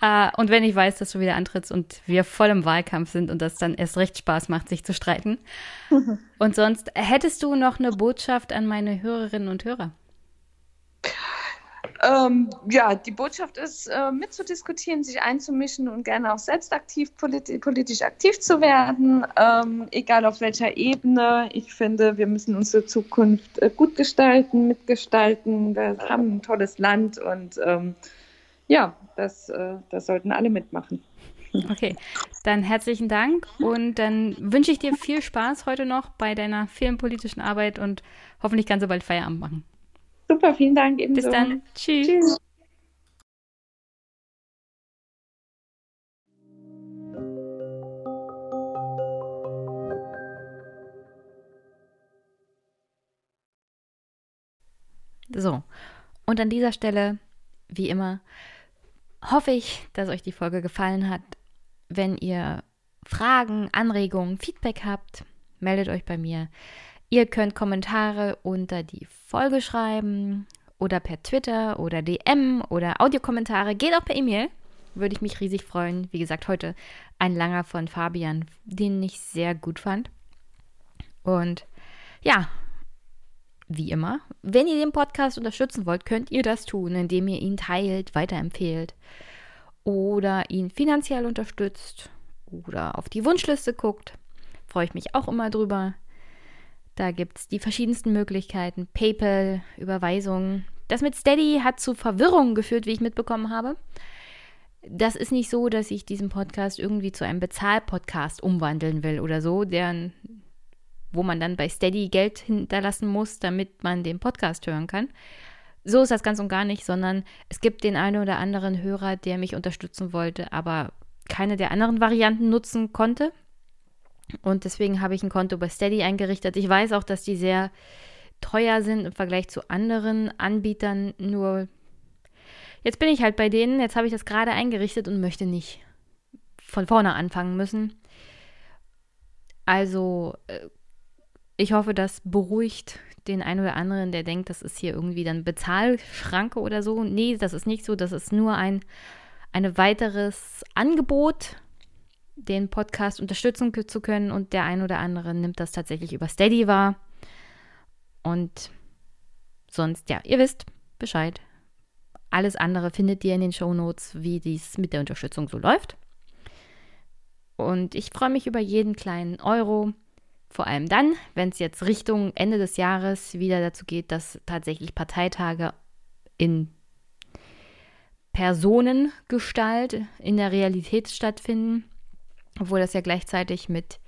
Äh, und wenn ich weiß, dass du wieder antrittst und wir voll im Wahlkampf sind und das dann erst recht Spaß macht, sich zu streiten. Und sonst, hättest du noch eine Botschaft an meine Hörerinnen und Hörer?
Ähm, ja, die Botschaft ist, äh, mitzudiskutieren, sich einzumischen und gerne auch selbst aktiv, politi politisch aktiv zu werden, ähm, egal auf welcher Ebene. Ich finde, wir müssen unsere Zukunft äh, gut gestalten, mitgestalten. Wir haben ein tolles Land und ähm, ja, das, äh, das sollten alle mitmachen.
Okay, dann herzlichen Dank und dann wünsche ich dir viel Spaß heute noch bei deiner vielen politischen Arbeit und hoffentlich kannst du bald Feierabend machen.
Super, vielen Dank.
Ebenso. Bis dann. Tschüss. Tschüss. So, und an dieser Stelle, wie immer, hoffe ich, dass euch die Folge gefallen hat. Wenn ihr Fragen, Anregungen, Feedback habt, meldet euch bei mir. Ihr könnt Kommentare unter die Folge schreiben oder per Twitter oder DM oder Audiokommentare. Geht auch per E-Mail. Würde ich mich riesig freuen. Wie gesagt, heute ein langer von Fabian, den ich sehr gut fand. Und ja, wie immer, wenn ihr den Podcast unterstützen wollt, könnt ihr das tun, indem ihr ihn teilt, weiterempfehlt oder ihn finanziell unterstützt oder auf die Wunschliste guckt. Freue ich mich auch immer drüber. Da gibt es die verschiedensten Möglichkeiten. PayPal, Überweisungen. Das mit Steady hat zu Verwirrung geführt, wie ich mitbekommen habe. Das ist nicht so, dass ich diesen Podcast irgendwie zu einem Bezahlpodcast umwandeln will oder so, deren, wo man dann bei Steady Geld hinterlassen muss, damit man den Podcast hören kann. So ist das ganz und gar nicht, sondern es gibt den einen oder anderen Hörer, der mich unterstützen wollte, aber keine der anderen Varianten nutzen konnte. Und deswegen habe ich ein Konto bei Steady eingerichtet. Ich weiß auch, dass die sehr teuer sind im Vergleich zu anderen Anbietern. Nur jetzt bin ich halt bei denen. Jetzt habe ich das gerade eingerichtet und möchte nicht von vorne anfangen müssen. Also, äh, ich hoffe, das beruhigt den einen oder anderen, der denkt, das ist hier irgendwie dann Bezahlschranke oder so. Nee, das ist nicht so. Das ist nur ein, ein weiteres Angebot den Podcast unterstützen zu können und der ein oder andere nimmt das tatsächlich über Steady wahr. Und sonst, ja, ihr wisst Bescheid. Alles andere findet ihr in den Show Notes, wie dies mit der Unterstützung so läuft. Und ich freue mich über jeden kleinen Euro. Vor allem dann, wenn es jetzt Richtung Ende des Jahres wieder dazu geht, dass tatsächlich Parteitage in Personengestalt in der Realität stattfinden obwohl das ja gleichzeitig mit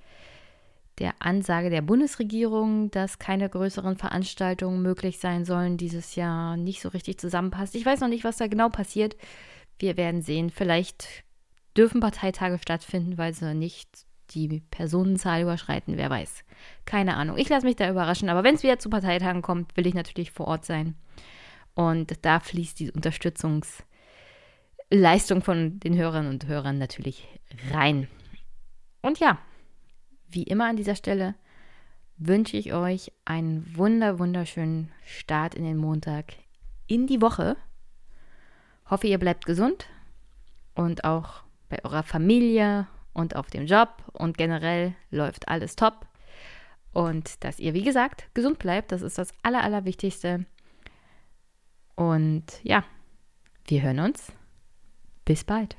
der Ansage der Bundesregierung, dass keine größeren Veranstaltungen möglich sein sollen, dieses Jahr nicht so richtig zusammenpasst. Ich weiß noch nicht, was da genau passiert. Wir werden sehen. Vielleicht dürfen Parteitage stattfinden, weil sie nicht die Personenzahl überschreiten. Wer weiß. Keine Ahnung. Ich lasse mich da überraschen. Aber wenn es wieder zu Parteitagen kommt, will ich natürlich vor Ort sein. Und da fließt die Unterstützungsleistung von den Hörern und Hörern natürlich rein. Und ja, wie immer an dieser Stelle wünsche ich euch einen wunder, wunderschönen Start in den Montag, in die Woche. Hoffe, ihr bleibt gesund und auch bei eurer Familie und auf dem Job und generell läuft alles top. Und dass ihr, wie gesagt, gesund bleibt, das ist das Aller, Allerwichtigste. Und ja, wir hören uns. Bis bald.